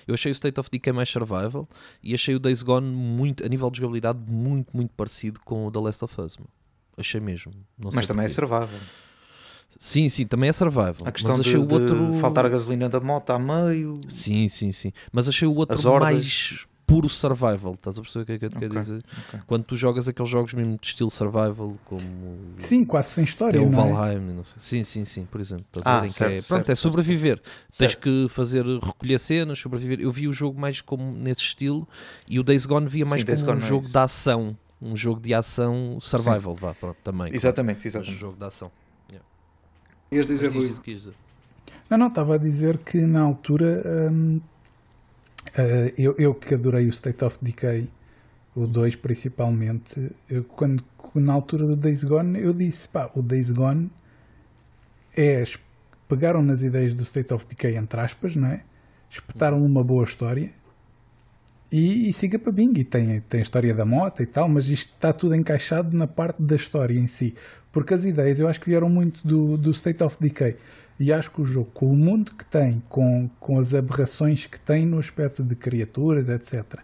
Eu achei o State of Decay mais survival e achei o Days Gone muito, a nível de jogabilidade, muito, muito parecido com o The Last of Us. meu. Achei mesmo. Não Mas também é porquê. survival. Sim, sim, também é survival. A questão mas de, achei o de outro. faltar a gasolina da moto a meio. Sim, sim, sim. Mas achei o outro mais puro survival. Estás a perceber o que é que eu te quero Ok, dizer? ok. Quando tu jogas aqueles jogos mesmo de estilo survival, como Sim, quase sem história. tem o não é? Valheim, não sei. Sim, sim, sim, por exemplo. Estás Ah, a ver? Em que certo, é, certo, pronto, é certo. sobreviver. Tens que fazer, recolher cenas, sobreviver. Eu vi o jogo mais como nesse estilo e o Days Gone via mais Sim, Days como um Gone é jogo isso. de ação. Um jogo de ação survival, vá, pronto, também. claro. Exatamente, Mas exatamente. um jogo de ação. Ias dizer, que ias dizer. Não, não, estava a dizer que na altura hum, eh, eu, eu que adorei o State of Decay, o 2 principalmente, eu, quando, na altura do Days Gone, eu disse: pá, o Days Gone é. Pegaram nas ideias do State of Decay, entre aspas, não é? Espetaram uma boa história e, e siga para Bing. E tem, tem a história da moto e tal, mas isto está tudo encaixado na parte da história em si. Porque as ideias eu acho que vieram muito do, do State of Decay. E acho que o jogo, com o mundo que tem, com, com as aberrações que tem no aspecto de criaturas, etc.,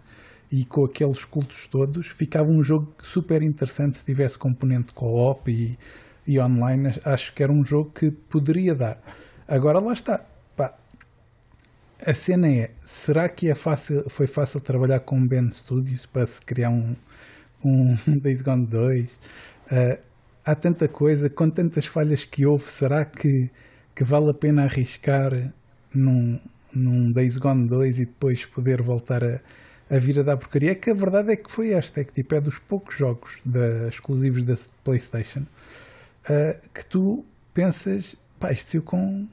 e com aqueles cultos todos, ficava um jogo super interessante se tivesse componente co-op e, e online. Acho que era um jogo que poderia dar. Agora lá está. Pá, a cena é, será que é fácil, foi fácil trabalhar com Ben Studios para se criar um, um Days Gone 2? Ah, há tanta coisa, com tantas falhas que houve, será que, que vale a pena arriscar num, num Days Gone 2 e depois poder voltar a, a vir a dar porcaria? É que a verdade é que foi esta, é que tipo, é dos poucos jogos da, exclusivos da Playstation ah, que tu pensas, pá, isto saiu com,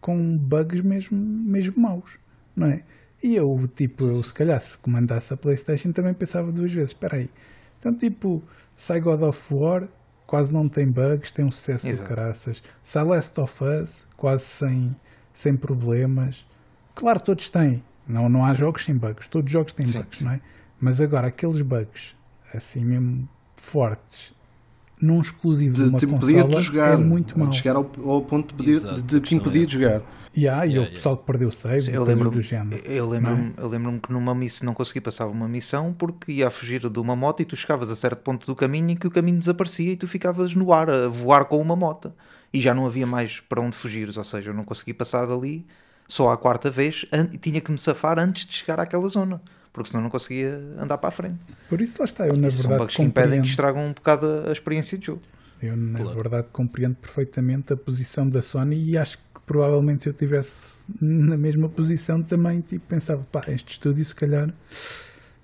com bugs mesmo, mesmo maus, não é? E eu, tipo, eu se calhar se comandasse a Playstation também pensava duas vezes, espera aí, então tipo, sai God of War, quase não tem bugs, tem um sucesso Exato. de caraças, sai Last of Us, quase sem, sem problemas, claro, todos têm, não, não há jogos sem bugs, todos os jogos têm Sim, bugs, sim. não é? Mas agora, aqueles bugs, assim mesmo fortes, num exclusivo de, De uma te impedir consola, de jogar. é muito mau. De chegar ao, ao ponto de, pedir, Exato, de a te impedir é de jogar. E há, e Yeah, houve pessoal que perdeu saves Sim, e eu lembro-me do género. eu lembro-me eu lembro-me que numa missão não consegui passar uma missão porque ia a fugir de uma moto e tu chegavas a certo ponto do caminho em que o caminho desaparecia e tu ficavas no ar a voar com uma moto e já não havia mais para onde fugires, ou seja, eu não consegui passar dali só à quarta vez e tinha que me safar antes de chegar àquela zona porque senão não conseguia andar para a frente. Por isso lá está, eu na Isso são verdade bugs que impedem que estragam um bocado a experiência de jogo. eu na Claro. verdade compreendo perfeitamente a posição da Sony e acho que provavelmente se eu estivesse na mesma posição também tipo, pensava, pá, este estúdio se calhar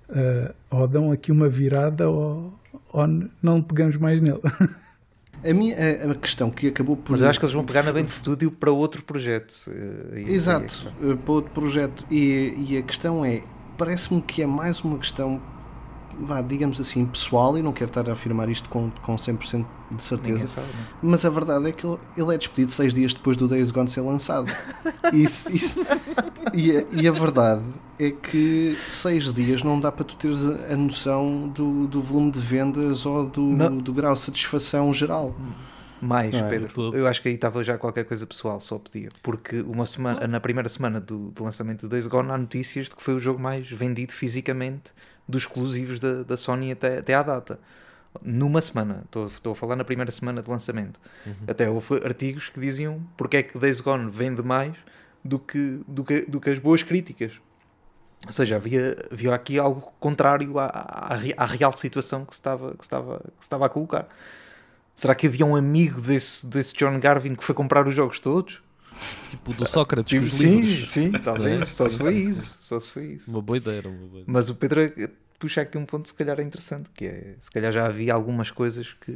ah, ou dão aqui uma virada ou, ou não pegamos mais nele. A, minha, a, a questão que acabou por. Mas eu acho que eles vão pegar na Band Studio para outro projeto. eh, e- Exato, eh, para outro projeto. E, e a questão é: parece-me que é mais uma questão, vá, digamos assim, pessoal, e não quero estar a afirmar isto com, com 100% de certeza. sabe, não é? Mas a verdade é que ele, ele é despedido seis dias depois do Days Gone ser lançado. Isso, isso- e, a, e a verdade é que seis dias não dá para tu teres a, noção do, do volume de vendas ou do, do grau de satisfação geral. Mais, é? Pedro. Eu acho que aí estava já qualquer coisa pessoal, só podia. Porque uma semana, na primeira semana do, do lançamento do Days Gone há notícias de que foi o jogo mais vendido fisicamente dos exclusivos da, da Sony até, até à data. Numa semana, estou, estou a falar na primeira semana de lançamento. Até houve artigos que diziam porque é que Days Gone vende mais do que, do que, do que as boas críticas. Ou seja, havia, havia aqui algo contrário à, à, à real situação que se, estava, que, se estava, que se estava a colocar. Será que havia um amigo desse, desse John Garvin que foi comprar os jogos todos? Tipo do Sócrates com os sim, livros. sim, talvez. É? Só se foi isso. Só se foi isso. Uma boa ideia, uma boa ideia. Mas o Pedro eh, puxa aqui um ponto se calhar é interessante, que é se calhar já havia algumas coisas que,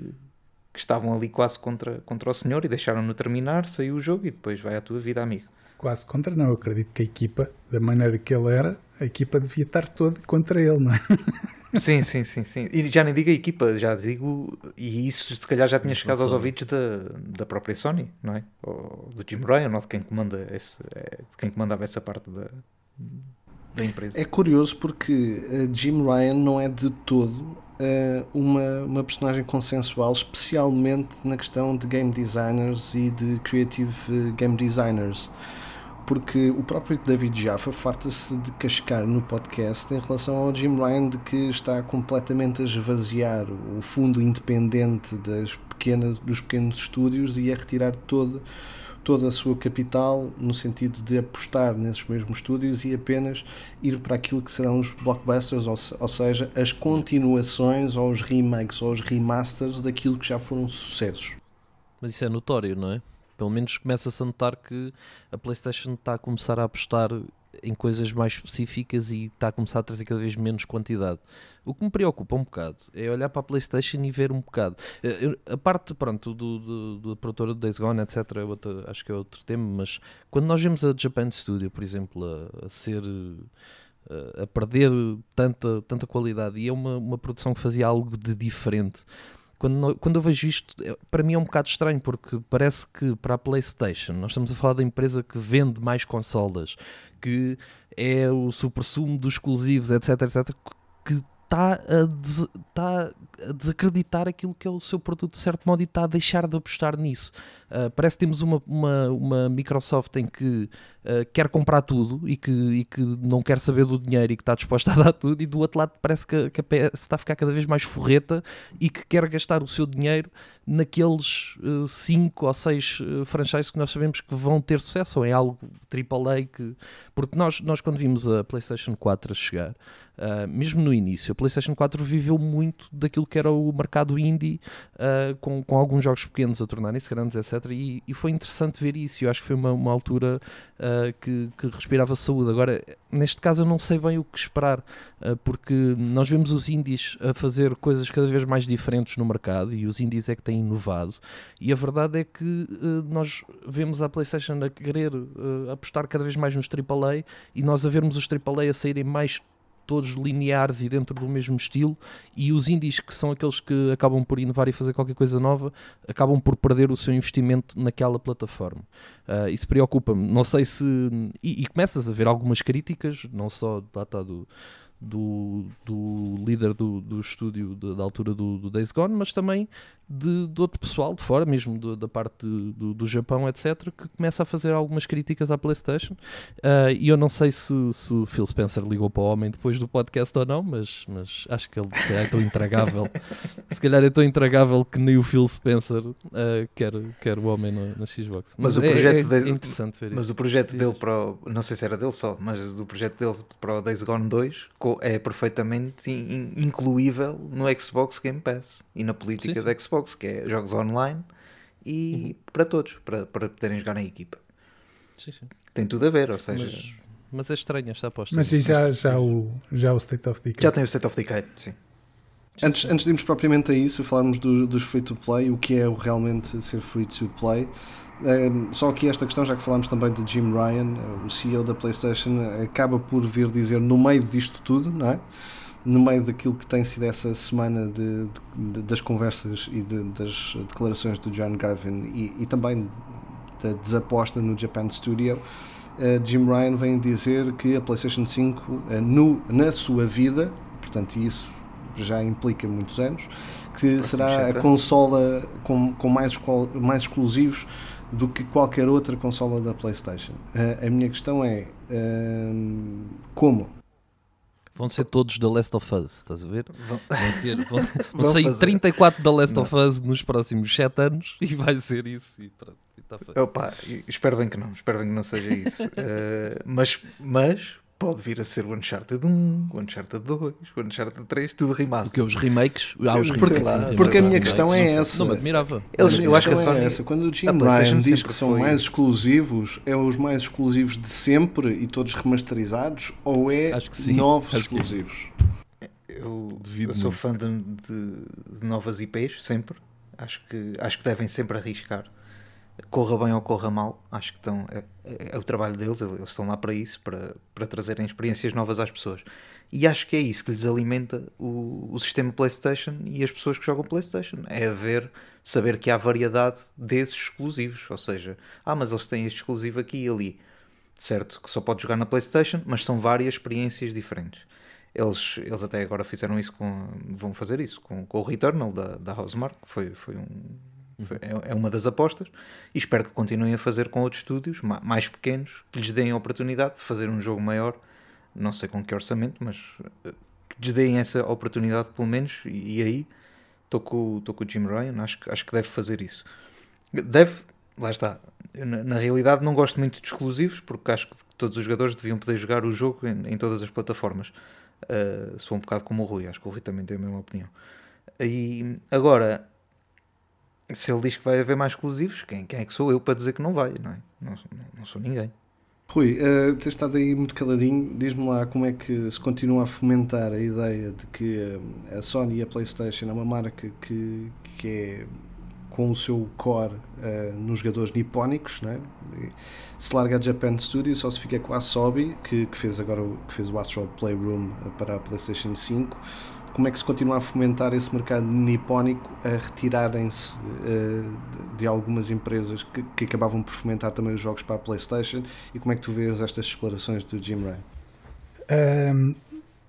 que estavam ali quase contra, contra o senhor e deixaram-no terminar, saiu o jogo e depois vai à tua vida, amigo. Quase contra, não. Eu acredito que a equipa, da maneira que ele era, a equipa devia estar toda contra ele, não é? Sim, sim, sim, sim. E já nem digo a equipa, já digo, e isso se calhar já tinha chegado aos ouvidos da, da própria Sony, não é? Ou do Jim Ryan, ou de quem comanda esse, é, de quem comandava essa parte da, da empresa. É curioso porque uh, Jim Ryan não é de todo uh, uma, uma personagem consensual, especialmente na questão de game designers e de creative uh, game designers. Porque o próprio David Jaffa farta-se de cascar no podcast em relação ao Jim Ryan de que está completamente a esvaziar o fundo independente das pequenas, dos pequenos estúdios e a retirar todo toda a sua capital no sentido de apostar nesses mesmos estúdios e apenas ir para aquilo que serão os blockbusters, ou, ou seja, as continuações ou os remakes ou os remasters daquilo que já foram sucessos. Mas isso é notório, não é? Pelo menos começa-se a notar que a PlayStation está a começar a apostar em coisas mais específicas e está a começar a trazer cada vez menos quantidade. O que me preocupa um bocado é olhar para a PlayStation e ver um bocado. Eh, a parte, pronto, do, do, do produtor do Days Gone, etc., é outro, acho que é outro tema, mas quando nós vemos a Japan Studio, por exemplo, a, a ser. Eh, a perder tanta, tanta qualidade e é uma, uma produção que fazia algo de diferente quando, quando eu vejo isto, é, para mim é um bocado estranho, porque parece que para a PlayStation, nós estamos a falar da empresa que vende mais consolas, que é o super-sumo dos exclusivos, etc, etc, que está a, des, tá a desacreditar aquilo que é o seu produto de certo modo e está a deixar de apostar nisso. Uh, parece que temos uma, uma, uma Microsoft em que uh, quer comprar tudo e que, e que não quer saber do dinheiro e que está disposta a dar tudo, e do outro lado parece que, que a PS está a ficar cada vez mais forreta e que quer gastar o seu dinheiro naqueles 5 uh, ou 6 uh, franchises que nós sabemos que vão ter sucesso, ou é algo AAA que. Porque nós, nós quando vimos a PlayStation 4 a chegar, mesmo no início, a PlayStation 4 viveu muito daquilo que era o mercado indie, com, com alguns jogos pequenos a tornarem-se grandes, etc e, e, foi interessante ver isso. Eu acho que foi uma, uma altura uh, que, que, respirava saúde. Agora, neste caso, eu não sei bem o que esperar, uh, porque nós vemos os indies a fazer coisas cada vez mais diferentes no mercado e os indies é que têm inovado. E a verdade é que uh, nós vemos a PlayStation a querer apostar cada vez mais nos AAA e nós a vermos os AAA a saírem mais todos lineares e dentro do mesmo estilo, e os indies, que são aqueles que acabam por inovar e fazer qualquer coisa nova, acabam por perder o seu investimento naquela plataforma. Uh, isso preocupa-me. Não sei se. E, e, começas a ver algumas críticas, não só da do do, do líder do, do estúdio da altura do, do, Days Gone, mas também de, de outro pessoal de fora, mesmo do, da parte do, do, Japão, etc., que começa a fazer algumas críticas à PlayStation. Uh, e eu não sei se, se, o Phil Spencer ligou para o homem depois do podcast ou não, mas, mas acho que ele é tão intragável. se calhar é tão intragável que nem o Phil Spencer uh, quer, quer o homem na, na Xbox. Mas, mas o é, projeto é, é, interessante ver Mas isso. o projeto dele para o, não sei se era dele só, mas o projeto dele para o Days Gone 2 é perfeitamente incluível no Xbox Game Pass e na política da Xbox, que é jogos online e uhum. para todos, para, para poderem jogar em equipa. Sim, sim. Tem tudo a ver, ou seja. Mas, mas é estranha esta aposta. Mas já, já, o, já o State of Decay. Já tem o State of Decay, sim. Antes, antes de irmos propriamente a isso, falarmos do, dos free to play, o que é realmente ser free to play. Um, só que esta questão, já que falámos também de Jim Ryan, o CEO da PlayStation, acaba por vir dizer no meio disto tudo, não é? no meio daquilo que tem sido essa semana de, de, das conversas e de, das declarações do John Garvin e, e também da desaposta no Japan Studio, uh, Jim Ryan vem dizer que a PlayStation 5, uh, no, na sua vida, portanto, isso já implica muitos anos, que será a consola com, com mais, mais exclusivos do que qualquer outra consola da PlayStation. Uh, a minha questão é uh, como? Vão ser todos da Last of Us, estás a ver? Vão, vão, ser, vão, vão sair fazer. 34 da Last Não. of Us nos próximos 7 anos e vai ser isso. E pronto, e tá Opa, espero bem que não, espero bem que não seja isso. uh, mas, mas pode vir a ser o Uncharted 1, o Uncharted 2, o Uncharted 3, tudo remaster. Porque os remakes, há os porque, remakes, porque a minha questão é essa. Não me admirava. Eles, eu acho que é essa. Quando o Jim Ryan diz que são foi... mais exclusivos, é os mais exclusivos de sempre e todos remasterizados ou é novos acho exclusivos? Eu, eu sou fã de, de, de novas IPs, sempre. Acho que, acho que devem sempre arriscar corra bem ou corra mal, acho que estão, é, é, é, o trabalho deles, eles estão lá para isso, para, para trazerem experiências novas às pessoas. E acho que é isso que lhes alimenta o, o sistema PlayStation e as pessoas que jogam PlayStation. É haver, saber que há variedade desses exclusivos. Ou seja, ah, mas eles têm este exclusivo aqui e ali. certo? Que só pode jogar na PlayStation, mas são várias experiências diferentes. Eles, eles até agora fizeram isso com. vão fazer isso com, com o Returnal da, da Housemark, foi, foi um. É, é uma das apostas e espero que continuem a fazer com outros estúdios ma- mais pequenos que lhes deem a oportunidade de fazer um jogo maior, não sei com que orçamento, mas eh, que lhes deem essa oportunidade pelo menos. E, e aí estou com, com o Jim Ryan, acho, acho que deve fazer isso. Deve, lá está. Na, na realidade, não gosto muito de exclusivos, porque acho que todos os jogadores deviam poder jogar o jogo em, em todas as plataformas. Uh, sou um bocado como o Rui, acho que o Rui também tem a mesma opinião. E agora, se ele diz que vai haver mais exclusivos, quem, quem é que sou eu para dizer que não vai? Não, é? não, não- sou ninguém. Rui, eh, tens estado aí muito caladinho. Diz-me lá como é que se continua a fomentar a ideia de que eh, a Sony e a PlayStation é uma marca que, que é com o seu core eh, nos jogadores nipónicos, né? Se larga a Japan Studio, só se fica com a Asobi, que, que fez agora o, que fez o Astral Playroom para a PlayStation 5. Como é que se continua a fomentar esse mercado nipónico a retirarem-se eh, de, algumas empresas que, que acabavam por fomentar também os jogos para a PlayStation? E como é que tu vês estas declarações do Jim Ryan? Ahm,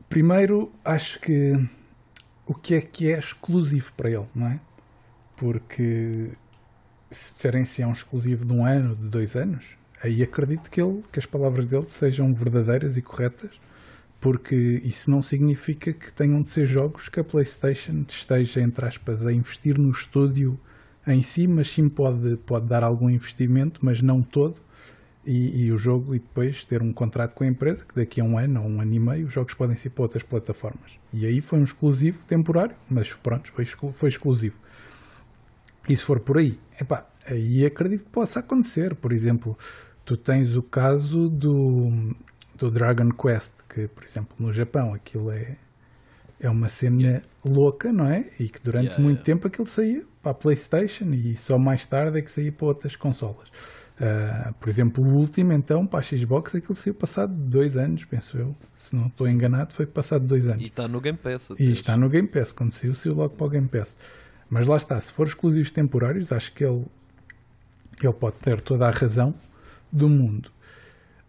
primeiro, acho que o que é que é exclusivo para ele, não é? Porque se disserem se é um exclusivo de um ano, de dois anos, aí acredito que, ele, que as palavras dele sejam verdadeiras e corretas, porque isso não significa que tenham de ser jogos que a PlayStation esteja, entre aspas, a investir no estúdio em si, mas sim pode, pode dar algum investimento, mas não todo e, e o jogo e depois ter um contrato com a empresa que daqui a um ano ou um ano e meio os jogos podem ser para outras plataformas. E aí foi um exclusivo temporário, mas pronto, foi, exclu- foi exclusivo. E se for por aí, epá, aí acredito que possa acontecer. Por exemplo, tu tens o caso do, do Dragon Quest, que por exemplo no Japão aquilo é, é uma cena louca, não é? E que durante Yeah, muito yeah. tempo aquilo saía para a PlayStation e só mais tarde é que saía para outras consolas. Ah, por exemplo, o último então para a Xbox aquilo saiu passado dois anos, penso eu. Se não estou enganado, foi passado dois anos. E está no Game Pass. E está no Game Pass, quando saiu, saiu logo para o Game Pass. Mas lá está, se for exclusivos temporários, acho que ele, ele pode ter toda a razão do mundo.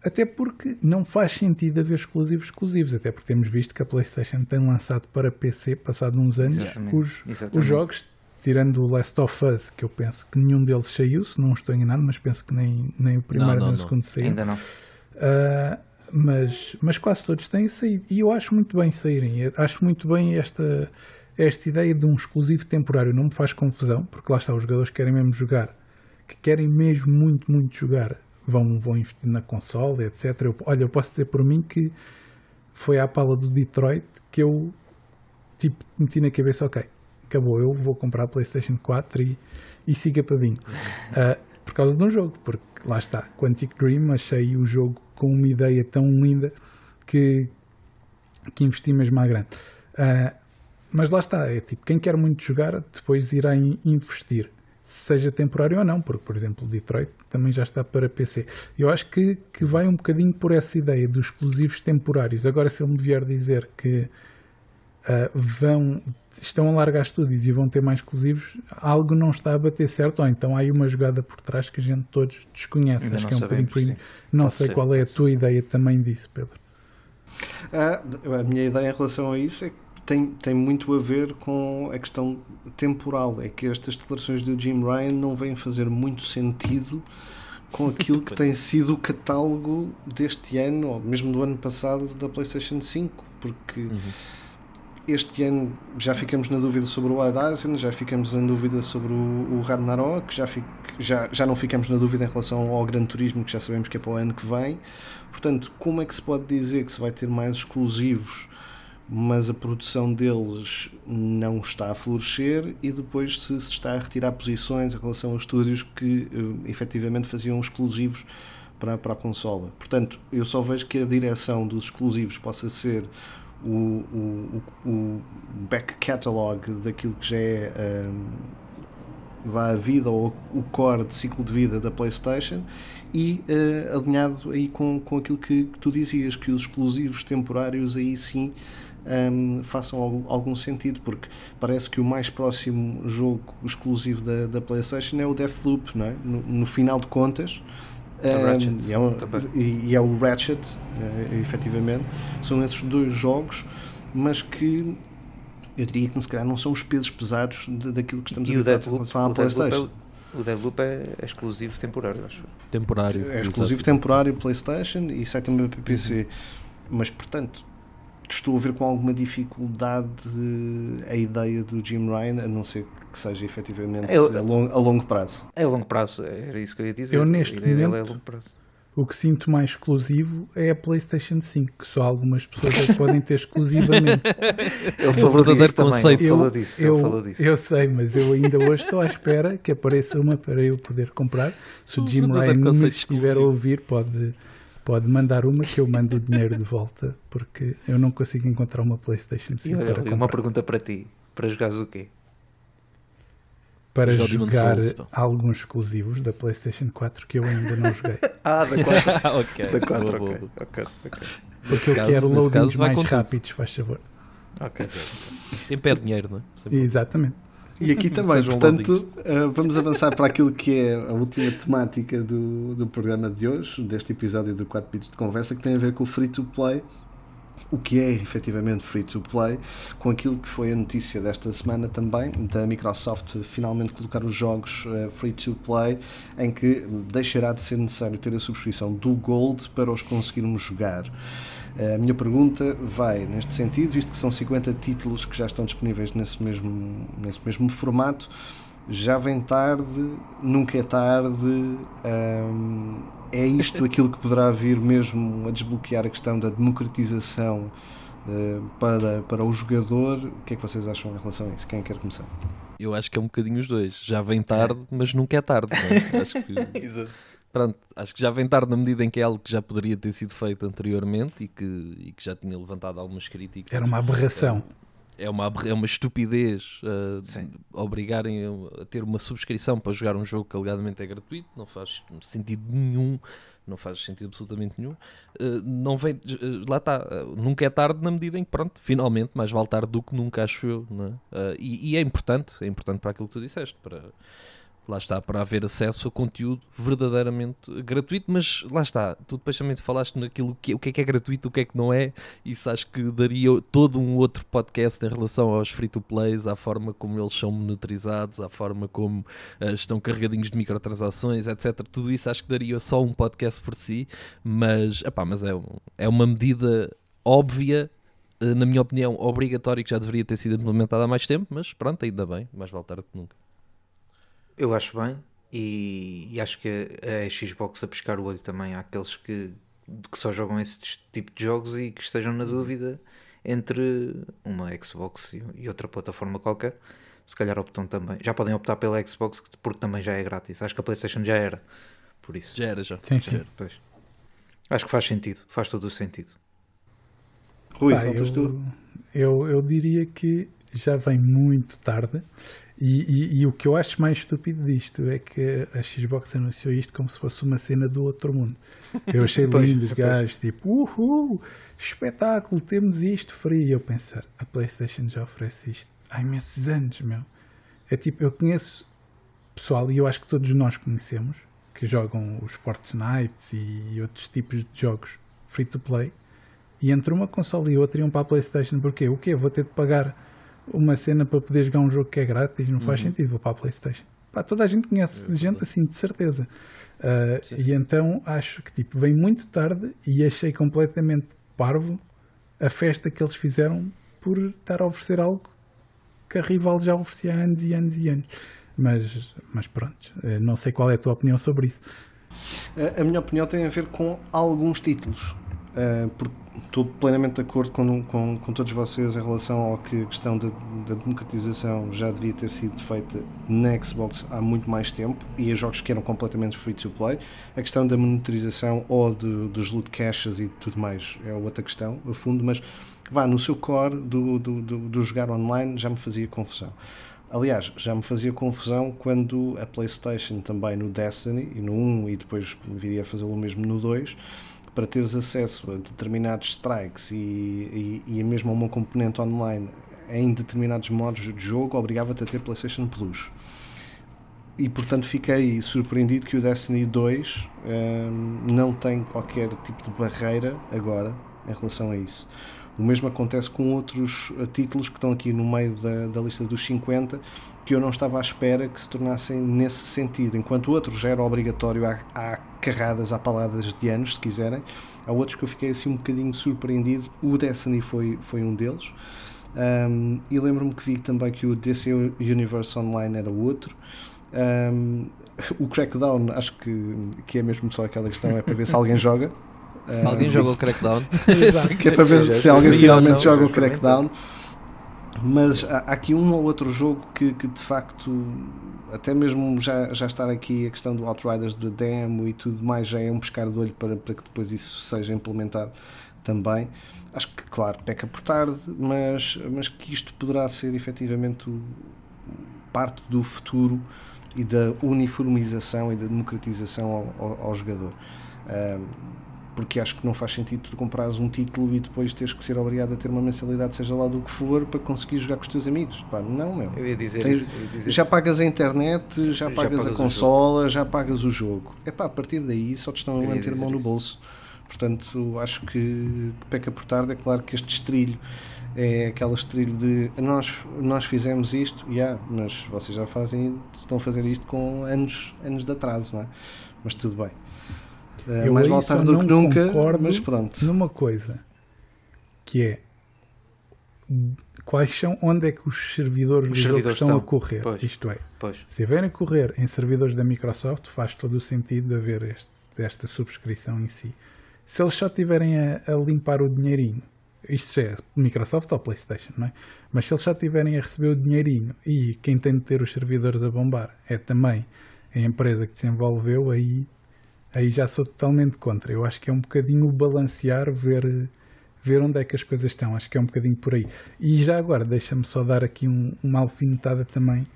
Até porque não faz sentido haver exclusivos exclusivos, até porque temos visto que a PlayStation tem lançado para PC, passado uns anos, Exatamente, os, exatamente. os jogos, tirando o Last of Us, que eu penso que nenhum deles saiu, se não estou enganado, mas penso que nem, nem o primeiro não, nem o não. segundo saiu. Ainda não. Uh, mas, mas quase todos têm saído. E eu acho muito bem saírem. Eu Acho muito bem esta, esta ideia de um exclusivo temporário. Não me faz confusão, porque lá está, os jogadores que querem mesmo jogar, que querem mesmo muito, muito jogar, vão, vão investir na console, etc. Eu, olha, eu posso dizer por mim que foi à pala do Detroit que eu tipo, meti na cabeça, ok, acabou, eu vou comprar a PlayStation 4 e, e siga para mim. Ah, por causa de um jogo, porque lá está, Quantic Dream, achei o jogo com uma ideia tão linda que, que investi mesmo à grande. Ah, mas lá está, é tipo, quem quer muito jogar, depois irá in- investir, seja temporário ou não, porque, por exemplo, o Detroit também já está para PC. Eu acho que, que vai um bocadinho por essa ideia dos exclusivos temporários. Agora, se ele me vier dizer que ah, vão, estão a largar estúdios e vão ter mais exclusivos, algo não está a bater certo, ou então há aí uma jogada por trás que a gente todos desconhece. Ainda Acho não que é um sabemos, bocadinho por. Não Pode sei ser, qual é a tua ideia também disso, Pedro. Ah, a minha ideia em relação a isso é que tem, tem muito a ver com a questão temporal. É que estas declarações do Jim Ryan não vêm fazer muito sentido com aquilo que tem sido o catálogo deste ano, ou mesmo do ano passado, da PlayStation 5. Porque este ano já ficamos na dúvida sobre o Horizon, já ficamos em dúvida sobre o, o Ragnarok, já, já, já não ficamos na dúvida em relação ao Gran Turismo, que já sabemos que é para o ano que vem. Portanto, como é que se pode dizer que se vai ter mais exclusivos, mas a produção deles não está a florescer e depois se, se está a retirar posições em relação aos estúdios que eh, efetivamente faziam exclusivos para, para a consola? Portanto, eu só vejo que a direção dos exclusivos possa ser o, o, o, back catalog daquilo que já é hum, vá a vida ou o core de ciclo de vida da PlayStation e eh, alinhado aí com, com aquilo que, que tu dizias, que os exclusivos temporários aí sim hum, façam algum, algum sentido, porque parece que o mais próximo jogo exclusivo da, da PlayStation é o Deathloop, não é? no, no final de contas Um, Ratchet e, é um- também. e- é o Ratchet, eh, efetivamente. São esses dois jogos, mas que eu diria que se calhar não são os pesos pesados de- daquilo que estamos E a em Deadloop, relação à o Deadloop, PlayStation. é, o Deadloop é, é exclusivo temporário, acho. Temporário. É exclusivo exato. temporário PlayStation e sai também para PC. Mas, portanto, estou a ver com alguma dificuldade a ideia do Jim Ryan, a não ser que seja efetivamente Eu- a, long- a longo prazo. É a longo prazo, era isso que eu ia dizer. Eu, neste é a momento, longo prazo. O que sinto mais exclusivo é a PlayStation 5, que só algumas pessoas é que podem ter exclusivamente. Ele o falou verdadeiro disso também. conceito. Ele Eu, falou disso. eu, falou disso. eu sei, mas eu ainda hoje estou à espera que apareça uma para eu poder comprar. Se o Jim Ryan me estiver a ouvir, pode, pode mandar uma que eu mando o dinheiro de volta, porque eu não consigo encontrar uma PlayStation 5 E olha, para uma pergunta para ti. Para jogares o quê? Para Jogar Demon's jogar Souls, alguns exclusivos da PlayStation 4 que eu ainda não joguei. Ah, da 4. Ah, ok. da 4, Boa, ok. Porque eu caso- quero loadings mais rápidos, faz favor. ok. Tempo é dinheiro, não é? Sempre. Exatamente. E aqui também, portanto, eh, vamos avançar para aquilo que é a última temática do, do programa de hoje, deste episódio do 4 Bits de Conversa, que tem a ver com o free to play. O que é efetivamente free to play, com aquilo que foi a notícia desta semana também, da Microsoft finalmente colocar os jogos eh, free to play, em que deixará de ser necessário ter a subscrição do Gold para os conseguirmos jogar. A minha pergunta vai neste sentido, visto que são 50 títulos que já estão disponíveis nesse mesmo, nesse mesmo formato, já vem tarde, nunca é tarde, hum, é isto aquilo que poderá vir mesmo a desbloquear a questão da democratização eh, para, para o jogador? O que é que vocês acham em relação a isso? Quem quer começar? Eu acho que é um bocadinho os dois. Já vem tarde, mas nunca é tarde. é? Acho que, Exato. Pronto, acho que já vem tarde na medida em que é algo que já poderia ter sido feito anteriormente e que, e que já tinha levantado algumas críticas. Era uma aberração. é uma, aberra- é uma estupidez uh, obrigarem a ter uma subscrição para jogar um jogo que alegadamente é gratuito, não faz sentido nenhum, não faz sentido absolutamente nenhum. Uh, não vem, uh, lá está, nunca é tarde na medida em que, pronto, finalmente, mais vale tarde do que nunca, acho eu. É? E, e é importante, é importante para aquilo que tu disseste, para. Lá está, para haver acesso a conteúdo verdadeiramente gratuito, mas lá está, tu depois também falaste naquilo que, o que é que é gratuito, o que é que não é, isso acho que daria todo um outro podcast em relação aos free-to-plays, à forma como eles são monitorizados, à forma como eh, estão carregadinhos de microtransações, etc. Tudo isso acho que daria só um podcast por si, mas, epá, mas é, é uma medida óbvia, eh, na minha opinião, obrigatória, que já deveria ter sido implementada há mais tempo, mas pronto, ainda bem, mais vale tarde que nunca. Eu acho bem e, e acho que a, a Xbox a pescar o olho também àqueles que, que só jogam esse tipo de jogos e que estejam na dúvida entre uma Xbox e, e outra plataforma qualquer. Se calhar optam também. Já podem optar pela Xbox porque também já é grátis. Acho que a PlayStation já era. Por isso. Já era, já. Sim, sim. Pois. Acho que faz sentido. Faz todo o sentido. Rui, Pá, faltas tu? eu, eu, eu diria que já vem muito tarde. E, e- e o que eu acho mais estúpido disto é que a Xbox anunciou isto como se fosse uma cena do outro mundo. Eu achei lindo os gajos, tipo, uhul, espetáculo, temos isto free. E eu pensar, a PlayStation já oferece isto há imensos anos, meu. É tipo, eu conheço pessoal, e eu acho que todos nós conhecemos, que jogam os Fortnite e outros tipos de jogos free to play, e entre uma console e outra iam para a PlayStation, porque o quê? Vou ter de pagar uma cena para poder jogar um jogo que é grátis, não faz sentido, vou para a PlayStation. Pá, toda a gente conhece gente assim, de certeza. Ah, e então acho que tipo, vem muito tarde e achei completamente parvo a festa que eles fizeram por estar a oferecer algo que a rival já oferecia há anos e anos e anos. Mas, mas pronto, eh, não sei qual é a tua opinião sobre isso. A minha opinião tem a ver com alguns títulos. Uh, porque estou plenamente de acordo com, com, com todos vocês em relação ao que a questão da, da democratização já devia ter sido feita na Xbox há muito mais tempo e a jogos que eram completamente free to play. A questão da monitorização ou de, dos loot caches e tudo mais é outra questão, a fundo, mas vá no seu core do, do, do, do jogar online já me fazia confusão. Aliás, já me fazia confusão quando a PlayStation também no Destiny e no 1 e depois viria a fazê-lo mesmo no 2 para teres acesso a determinados strikes e, e, e mesmo a uma componente online em determinados modos de jogo obrigava-te a ter PlayStation Plus. e portanto fiquei surpreendido que o Destiny 2 hum, não tem qualquer tipo de barreira agora em relação a isso. O mesmo acontece com outros uh, títulos que estão aqui no meio da, da lista dos 50 que eu não estava à espera que se tornassem nesse sentido. Enquanto outros já era obrigatório há, há carradas, há paladas de anos, se quiserem, há outros que eu fiquei assim um bocadinho surpreendido. O Destiny foi, foi um deles. Um, e lembro-me que vi também que o DC Universe Online era outro. Um, o Crackdown, acho que, que é mesmo só aquela questão, é para ver se alguém joga. Alguém joga o Crackdown? que é para ver se alguém finalmente joga o. Crackdown. Mas há, aqui um ou outro jogo que, que de facto, até mesmo já, já estar aqui a questão do Outriders de demo e tudo mais, já é um pescar de olho para, para que depois isso seja implementado também. Acho que, claro, peca por tarde, mas, mas que isto poderá ser efetivamente o- parte do futuro e da uniformização e da democratização ao, ao- ao jogador. Ahm, porque acho que não faz sentido tu comprares um título e depois teres que ser obrigado a ter uma mensalidade, seja lá do que for, para conseguir jogar com os teus amigos. Pá, não, meu. Eu ia dizer Tens- isso. ia dizer Já isso. pagas a internet, já, Já pagas, pagas a consola, já pagas o jogo. É pá, a partir daí só te estão a manter a mão no bolso. Portanto, acho que, que peca por tarde. É claro que este estrilho é aquela estrilho de nós, nós fizemos isto, yeah, mas vocês já fazem, estão a fazer isto com anos, anos de atraso, não é? Mas tudo bem. Eh, Eu mais vale tarde do não que nunca, concordo mas pronto. numa coisa que é quais são, onde é que os servidores Os do jogo servidores estão a estão. correr? Pois. Isto é, Pois. se estiverem a correr em servidores da Microsoft, faz todo o sentido haver este, esta subscrição em si. Se eles só estiverem a, a limpar o dinheirinho, isto é Microsoft ou PlayStation, não é? Mas se eles só estiverem a receber o dinheirinho e quem tem de ter os servidores a bombar é também a empresa que desenvolveu, aí, aí já sou totalmente contra. Eu acho que é um bocadinho balancear, ver, ver onde é que as coisas estão. Acho que é um bocadinho por aí. E já agora, deixa-me só dar aqui um, uma alfinetada também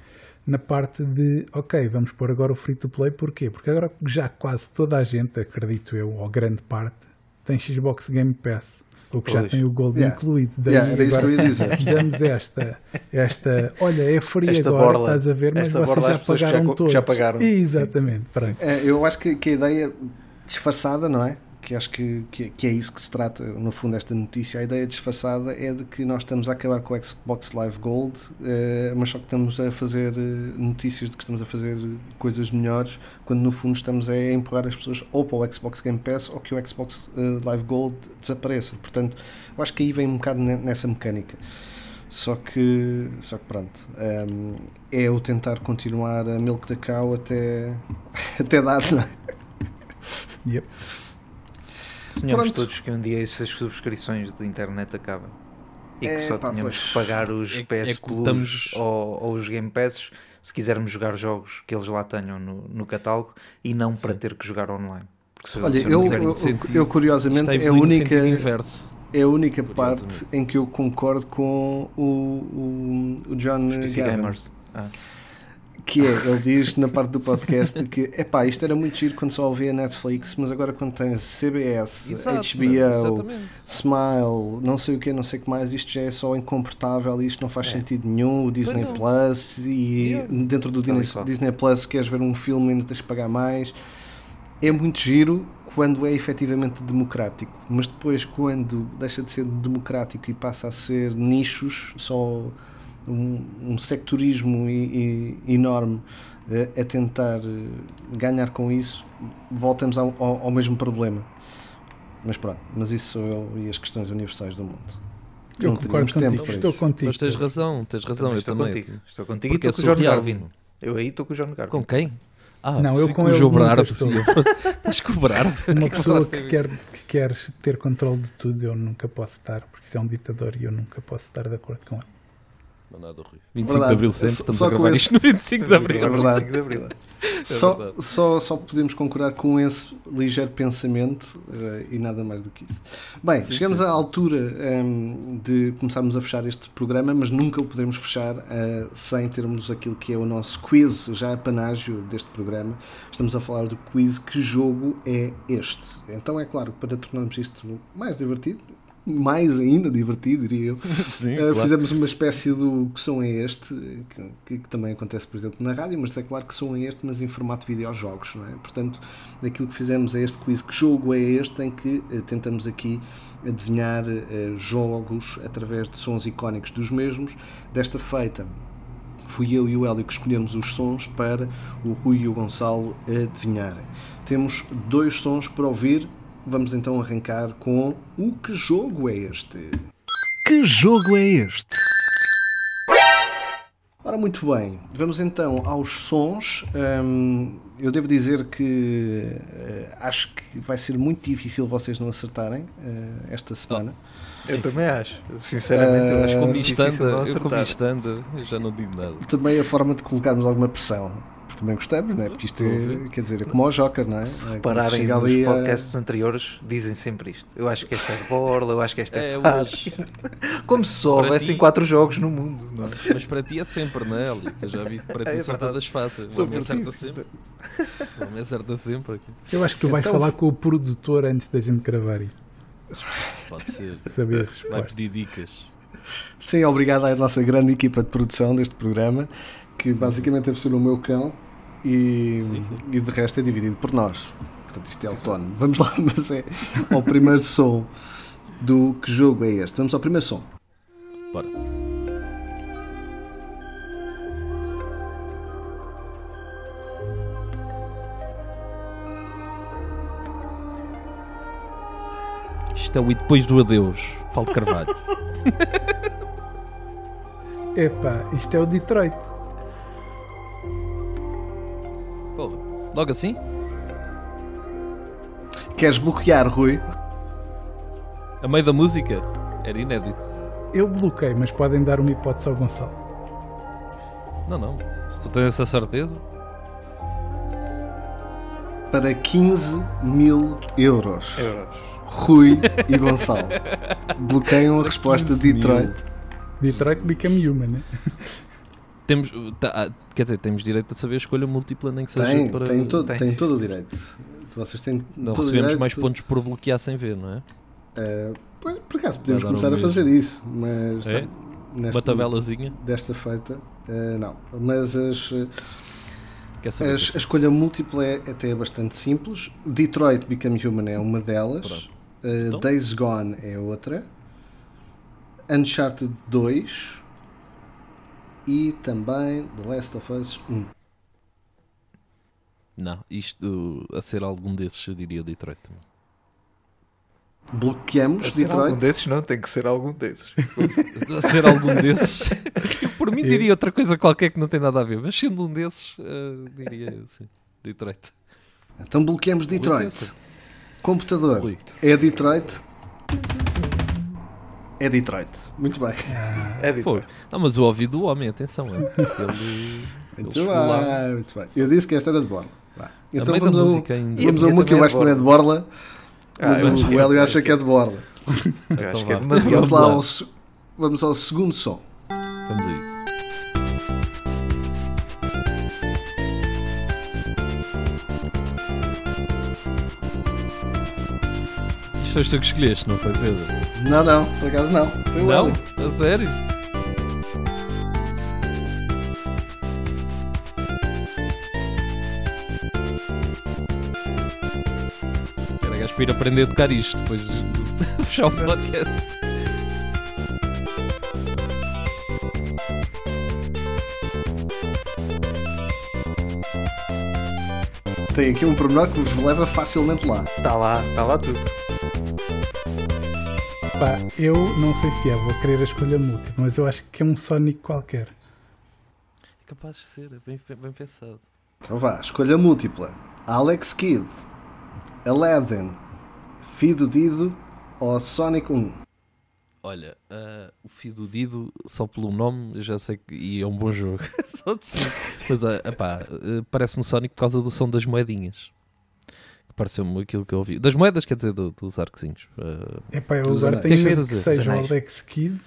na parte de, ok, vamos pôr agora o free to play, porquê? Porque agora já quase toda a gente, acredito eu, ou grande parte, tem Xbox Game Pass, o que já Pois. tem o Gold Yeah. incluído. Daí Yeah, era isso que eu ia dizer. damos esta, esta, olha, é free Esta agora, borla. estás a ver, mas vocês já já pagaram co- todos. já pagaram. Exatamente, pronto. É, eu acho que, que a ideia disfarçada, não é? Que acho que, que, que é isso que se trata, no fundo, esta notícia. A ideia disfarçada é de que nós estamos a acabar com o Xbox Live Gold, eh, mas só que estamos a fazer eh, notícias de que estamos a fazer coisas melhores, quando no fundo estamos a empurrar as pessoas ou para o Xbox Game Pass ou que o Xbox eh, Live Gold desapareça. Portanto, eu acho que aí vem um bocado ne- nessa mecânica. Só que, só que pronto, ehm, é o tentar continuar a milk the cow até, até dar, não é? Yep. Sonhamos Pronto. todos que um dia essas subscrições de internet acabem. E que É, só pá, tenhamos pois. que pagar os É- PS é Plus estamos- ou, ou os Game Passes se quisermos jogar jogos que eles lá tenham no, no catálogo e não para ter que jogar online. Porque se, Olha, se eu, eu, sentido. eu curiosamente Está é a única, é a única parte em que eu concordo com o, o, o John os PC Gavin, Gamers. Ah, que é, ele diz na parte do podcast que epá, isto era muito giro quando só ouvia Netflix, mas agora quando tens CBS, Exato, HBO, exatamente. Smile, não sei o que, não sei o que mais, isto já é só incomportável, isto não faz É. sentido nenhum, o Disney não. Plus e dentro do e Disney, qual. Disney Plus se queres ver um filme ainda tens que pagar mais. É muito giro quando é efetivamente democrático, mas depois quando deixa de ser democrático e passa a ser nichos, só um, um sectorismo e- e- enorme eh, a tentar eh, ganhar com isso, voltamos ao, ao- ao mesmo problema. Mas pronto, mas isso sou eu e as questões universais do mundo. Eu Não concordo contigo, para estou isso. contigo. Mas tens razão, tens razão, também eu estou também. contigo. Estou contigo Porque e estou com o John surreal. Garvin. Eu aí estou com o John Garvin. Com quem? Ah, Não, eu com que o João estou. Estás com o Bernardo? Uma pessoa que quer, que quer ter controle de tudo, eu nunca posso estar, porque isso é um ditador e eu nunca posso estar de acordo com ele. Não nada, Rui. 25 Verdade. de Abril sempre, Só- estamos só a com gravar esse- isto no 25 de Abril. É verdade. 25 de Abril. Só, verdade. só, só podemos concordar com esse ligeiro pensamento eh, e nada mais do que isso. Bem, chegamos à altura ehm, de começarmos a fechar este programa, mas nunca o podemos fechar eh, sem termos aquilo que é o nosso quiz, já a panágio deste programa. Estamos a falar do quiz Que Jogo é Este? Então é claro, para tornarmos isto mais divertido, mais ainda divertido, diria eu. Sim, Uh, claro. Fizemos uma espécie do que som é este, que, que- que também acontece, por exemplo, na rádio, mas é claro que som é este, mas em formato de videojogos, não é? Portanto, aquilo que fizemos é este quiz, que jogo é este, em que eh, tentamos aqui adivinhar eh, jogos através de sons icónicos dos mesmos. Desta feita, fui eu e o Hélio que escolhemos os sons para o Rui e o Gonçalo adivinharem. Temos dois sons para ouvir. Vamos então arrancar com o que jogo é este? Que jogo é este? Ora, muito bem, vamos então aos sons. Hum, eu devo dizer que eh, acho que vai ser muito difícil vocês não acertarem eh, esta semana. Eu também acho. Sinceramente, eu acho Eh, Como que é eu como eu já não digo nada. Também a forma de colocarmos alguma pressão. Porque também gostamos, não é? Porque isto é, quer dizer, é como o Joker, não é? Se É repararem nos ali a- podcasts anteriores, dizem sempre isto. Eu acho que esta é de borla, eu acho que esta é, É fácil. Como se só houvessem ti- quatro jogos no mundo. Não é? Mas para ti é sempre, não é? Eu já vi que para ti É são todas fáceis. Homem acerta sempre. O homem acerta sempre. Eu acho que tu vais Então- falar com o produtor antes da gente gravar isto. Pode ser. Saber a Vai pedir dicas. Sim, obrigado à nossa grande equipa de produção deste programa, que basicamente deve ser o meu cão e, Sim, sim. e de resto é dividido por nós. Portanto, isto é autónomo. Vamos lá, mas é ao primeiro som do que jogo é este. Vamos ao primeiro som. Bora. Isto é o E Depois do Adeus, Paulo Carvalho. Epá, isto é o Detroit. Logo assim? Queres bloquear, Rui? A meio da música? Era inédito. Eu bloqueei, mas podem dar uma hipótese ao Gonçalo. Não, não. Se tu tens essa certeza. Para 15 mil euros. Euros. Rui e Gonçalo. Bloqueiam a resposta 15 mil. Detroit. Detroit Become Human, né? Temos, tá, quer dizer, temos direito a saber a escolha múltipla, nem que seja Tem, para. tem, todo, tem, tem todo o direito. Vocês têm Não todo o recebemos direito. mais pontos por bloquear sem ver, não é? Eh, pois, por acaso podemos começar a fazer isso, mas É? nesta- Uma tabelazinha. desta feita, eh, não. Mas as, Quer saber? as- a escolha múltipla é até bastante simples. Detroit Become Human é uma delas. Eh, Então? Days Gone é outra. Uncharted 2 e também The Last of Us 1. Não, isto a ser algum desses eu diria Detroit também. Bloqueamos A ser algum Detroit. desses, não, tem que ser algum desses. A ser algum desses. Eu por mim diria outra coisa qualquer que não tem nada a ver, mas sendo um desses, eh, diria sim. Detroit. Então bloqueamos Detroit. Computador. É Detroit? É Detroit. Muito bem. É Foi. Detroit. Não, mas o ouvido do homem, atenção, é. Ele, ele Muito lá. bem, muito bem. Eu disse que esta era de Borla. Vá. Então da vamos ao, música ainda. vamos a uma que eu também é acho que não é de Borla, Ah, mas eu o, o é, Hélio eu acha que é de Borla. Eu acho Então que é demasiado. Vamos lá ao, vamos ao segundo som. Vamos a isso. Foste tu que escolheste, não foi Pedro? Não, não, por acaso não. Foi o Não? Hélio. A sério? Era gajo para ir aprender a tocar isto depois de fechar o podcast. Tem aqui um pormenor que vos leva facilmente lá. Está lá, está lá tudo. Pá, eu não sei se é, vou querer a escolha múltipla, mas eu acho que é um Sonic qualquer. É capaz de ser, é bem, bem pensado. Então vá, escolha múltipla. Alex Kidd, Aladdin, Fido Dido ou Sonic 1? Olha, ah, o Fio do Dido, só pelo nome, já sei que e é um bom jogo. Mas, epá, ah, parece-me Sonic por causa do som das moedinhas. Que Pareceu-me aquilo que eu ouvi. Das moedas, quer dizer, do- dos arcozinhos. Ah, É pá, eu anéis. tenho que é que medo que dizer? seja o. Alex Kidd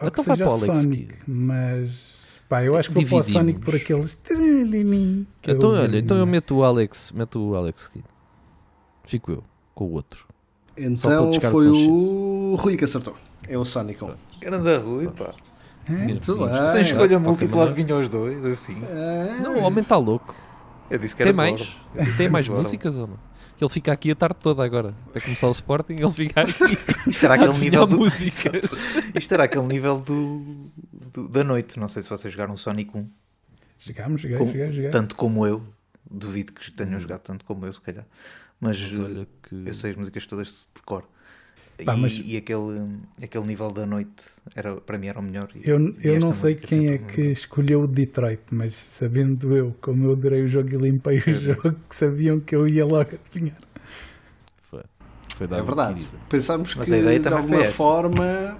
ou que Então vai seja para o Sonic, Kidd. mas pá, eu acho que vou para o Dividimos. Sonic por aqueles. que então, eu olha, então eu meto o Alex, meto o Alex Kidd. Fico eu, com o outro. Então foi o Rui que acertou. É o Sonic 1. Grande Rui, pá. Bem. Sem escolha qualquer múltipla maneira. adivinha os dois, assim. Não, o homem está louco. Eu disse que era Tem mais? Tem mais músicas ou não? Ele fica aqui a tarde toda agora. Até começar o Sporting, ele fica aqui Isto era aquele nível do... músicas. Isto era aquele nível do... do- da noite. Não sei se vocês jogaram Sonic 1. Jogámos, joguei, como- joguei, joguei. tanto como eu. Duvido que tenham jogado tanto como eu, se calhar. Mas, Mas olha que... eu sei as músicas todas de cor. Pá, e, mas- e aquele, aquele nível da noite era, para mim era o melhor. E- Eu, eu não sei quem é que escolheu o Detroit, mas sabendo eu como eu adorei o jogo e limpei o jogo, que sabiam que eu ia logo adivinhar. Foi, foi É verdade. Pensámos Mas que a ideia de alguma forma,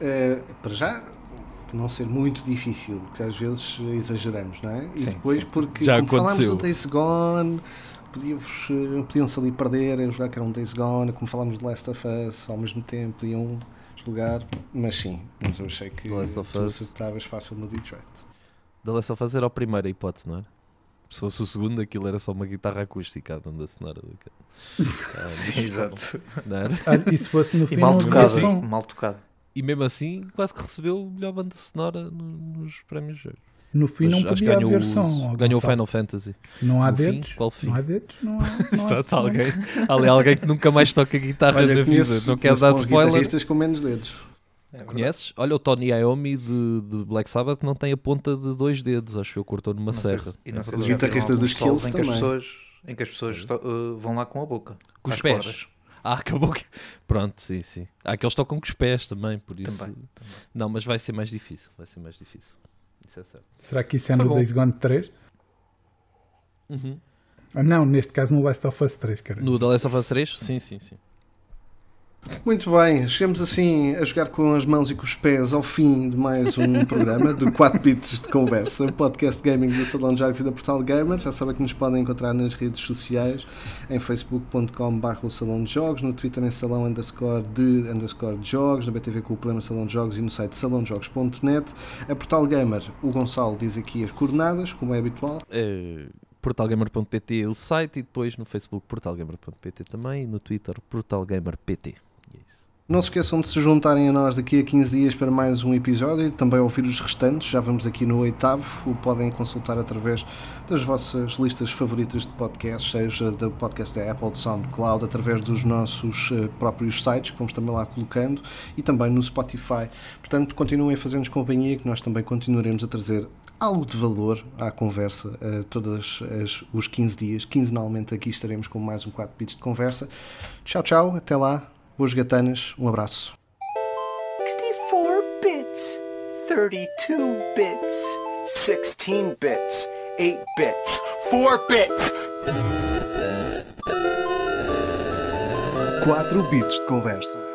eh, para já, não ser muito difícil, porque às vezes exageramos, não é? E Sim, depois, sim. porque Já como falámos aconteceu. do Days Gone, podiam-vos, eh, podiam-se ali perder a jogar que era um Days Gone, como falámos de Last of Us, ao mesmo tempo podiam jogar, mas sim, mas eu achei que The Last of tu Us. acertavas fácil no Detroit. The Last of Us era a primeira hipótese, não era? Se fosse o segundo, aquilo era só uma guitarra acústica, a banda sonora. do que- Ah, Sim, exato. não era? Ah, e se fosse no E fim, mal tocado, mal tocado. E mesmo assim, quase que recebeu a melhor banda sonora no- nos prémios de jogo. No fim Mas não podia ganhou haver o- som. Ganhou o. Final Fantasy. Não há No fim? dedos. Qual fim? Não há dedos, não há. Não há alguém, há ali alguém que nunca mais toca guitarra Olha, na vida. conheço, Não quer dar spoiler. guitarristas com menos dedos. É. Conheces? Olha o Tony Iommi de, de Black Sabbath não tem a ponta de dois dedos, acho que eu cortou numa Não sei serra. se- E É não sei Os se viram guitarristas dos Kills em que as também. pessoas, em que as pessoas uh, vão lá com a boca. Com os pés. cordas. Ah, acabou que. Pronto, sim, sim. Há aqueles que tocam com os pés também, por isso. Também, Não, mas vai ser mais difícil. Vai ser mais difícil. Isso é certo. Será que isso é Foi no bom. Days Gone 3? Uhum. Ah, não, neste caso no Last of Us 3, cara. No The Last of Us 3? Sim, sim, sim. Muito bem, chegamos assim a jogar com as mãos e com os pés ao fim de mais um programa do 4 Bits de Conversa, o podcast gaming do Salão de Jogos e da Portal Gamer. Já sabem que nos podem encontrar nas redes sociais, em facebook.com.br Salão de Jogos, no Twitter em salão underscore de underscore de jogos, na BTV com o programa Salão de Jogos e no site salãodejogos.net. A Portal Gamer, o Gonçalo diz aqui as coordenadas, como é habitual. É, portalgamer.pt é o site e depois no Facebook portalgamer.pt também e no Twitter portalgamer.pt. É. Não se esqueçam de se juntarem a nós daqui a 15 dias para mais um episódio e também ouvir os restantes. Já vamos aqui no oitavo. O podem consultar através das vossas listas favoritas de podcasts, seja do podcast da Apple, de SoundCloud, através dos nossos eh, próprios sites, que vamos também lá colocando, e também no Spotify. Portanto, continuem a fazer-nos companhia, que nós também continuaremos a trazer algo de valor à conversa eh, todos os 15 dias. Quinzenalmente aqui estaremos com mais um 4 bits de conversa. Tchau, tchau. Até lá. Boas gatanas. Um abraço. 64 bits, 32 bits, 16 bits, 8 bits, 4 bits. 4 bits de conversa.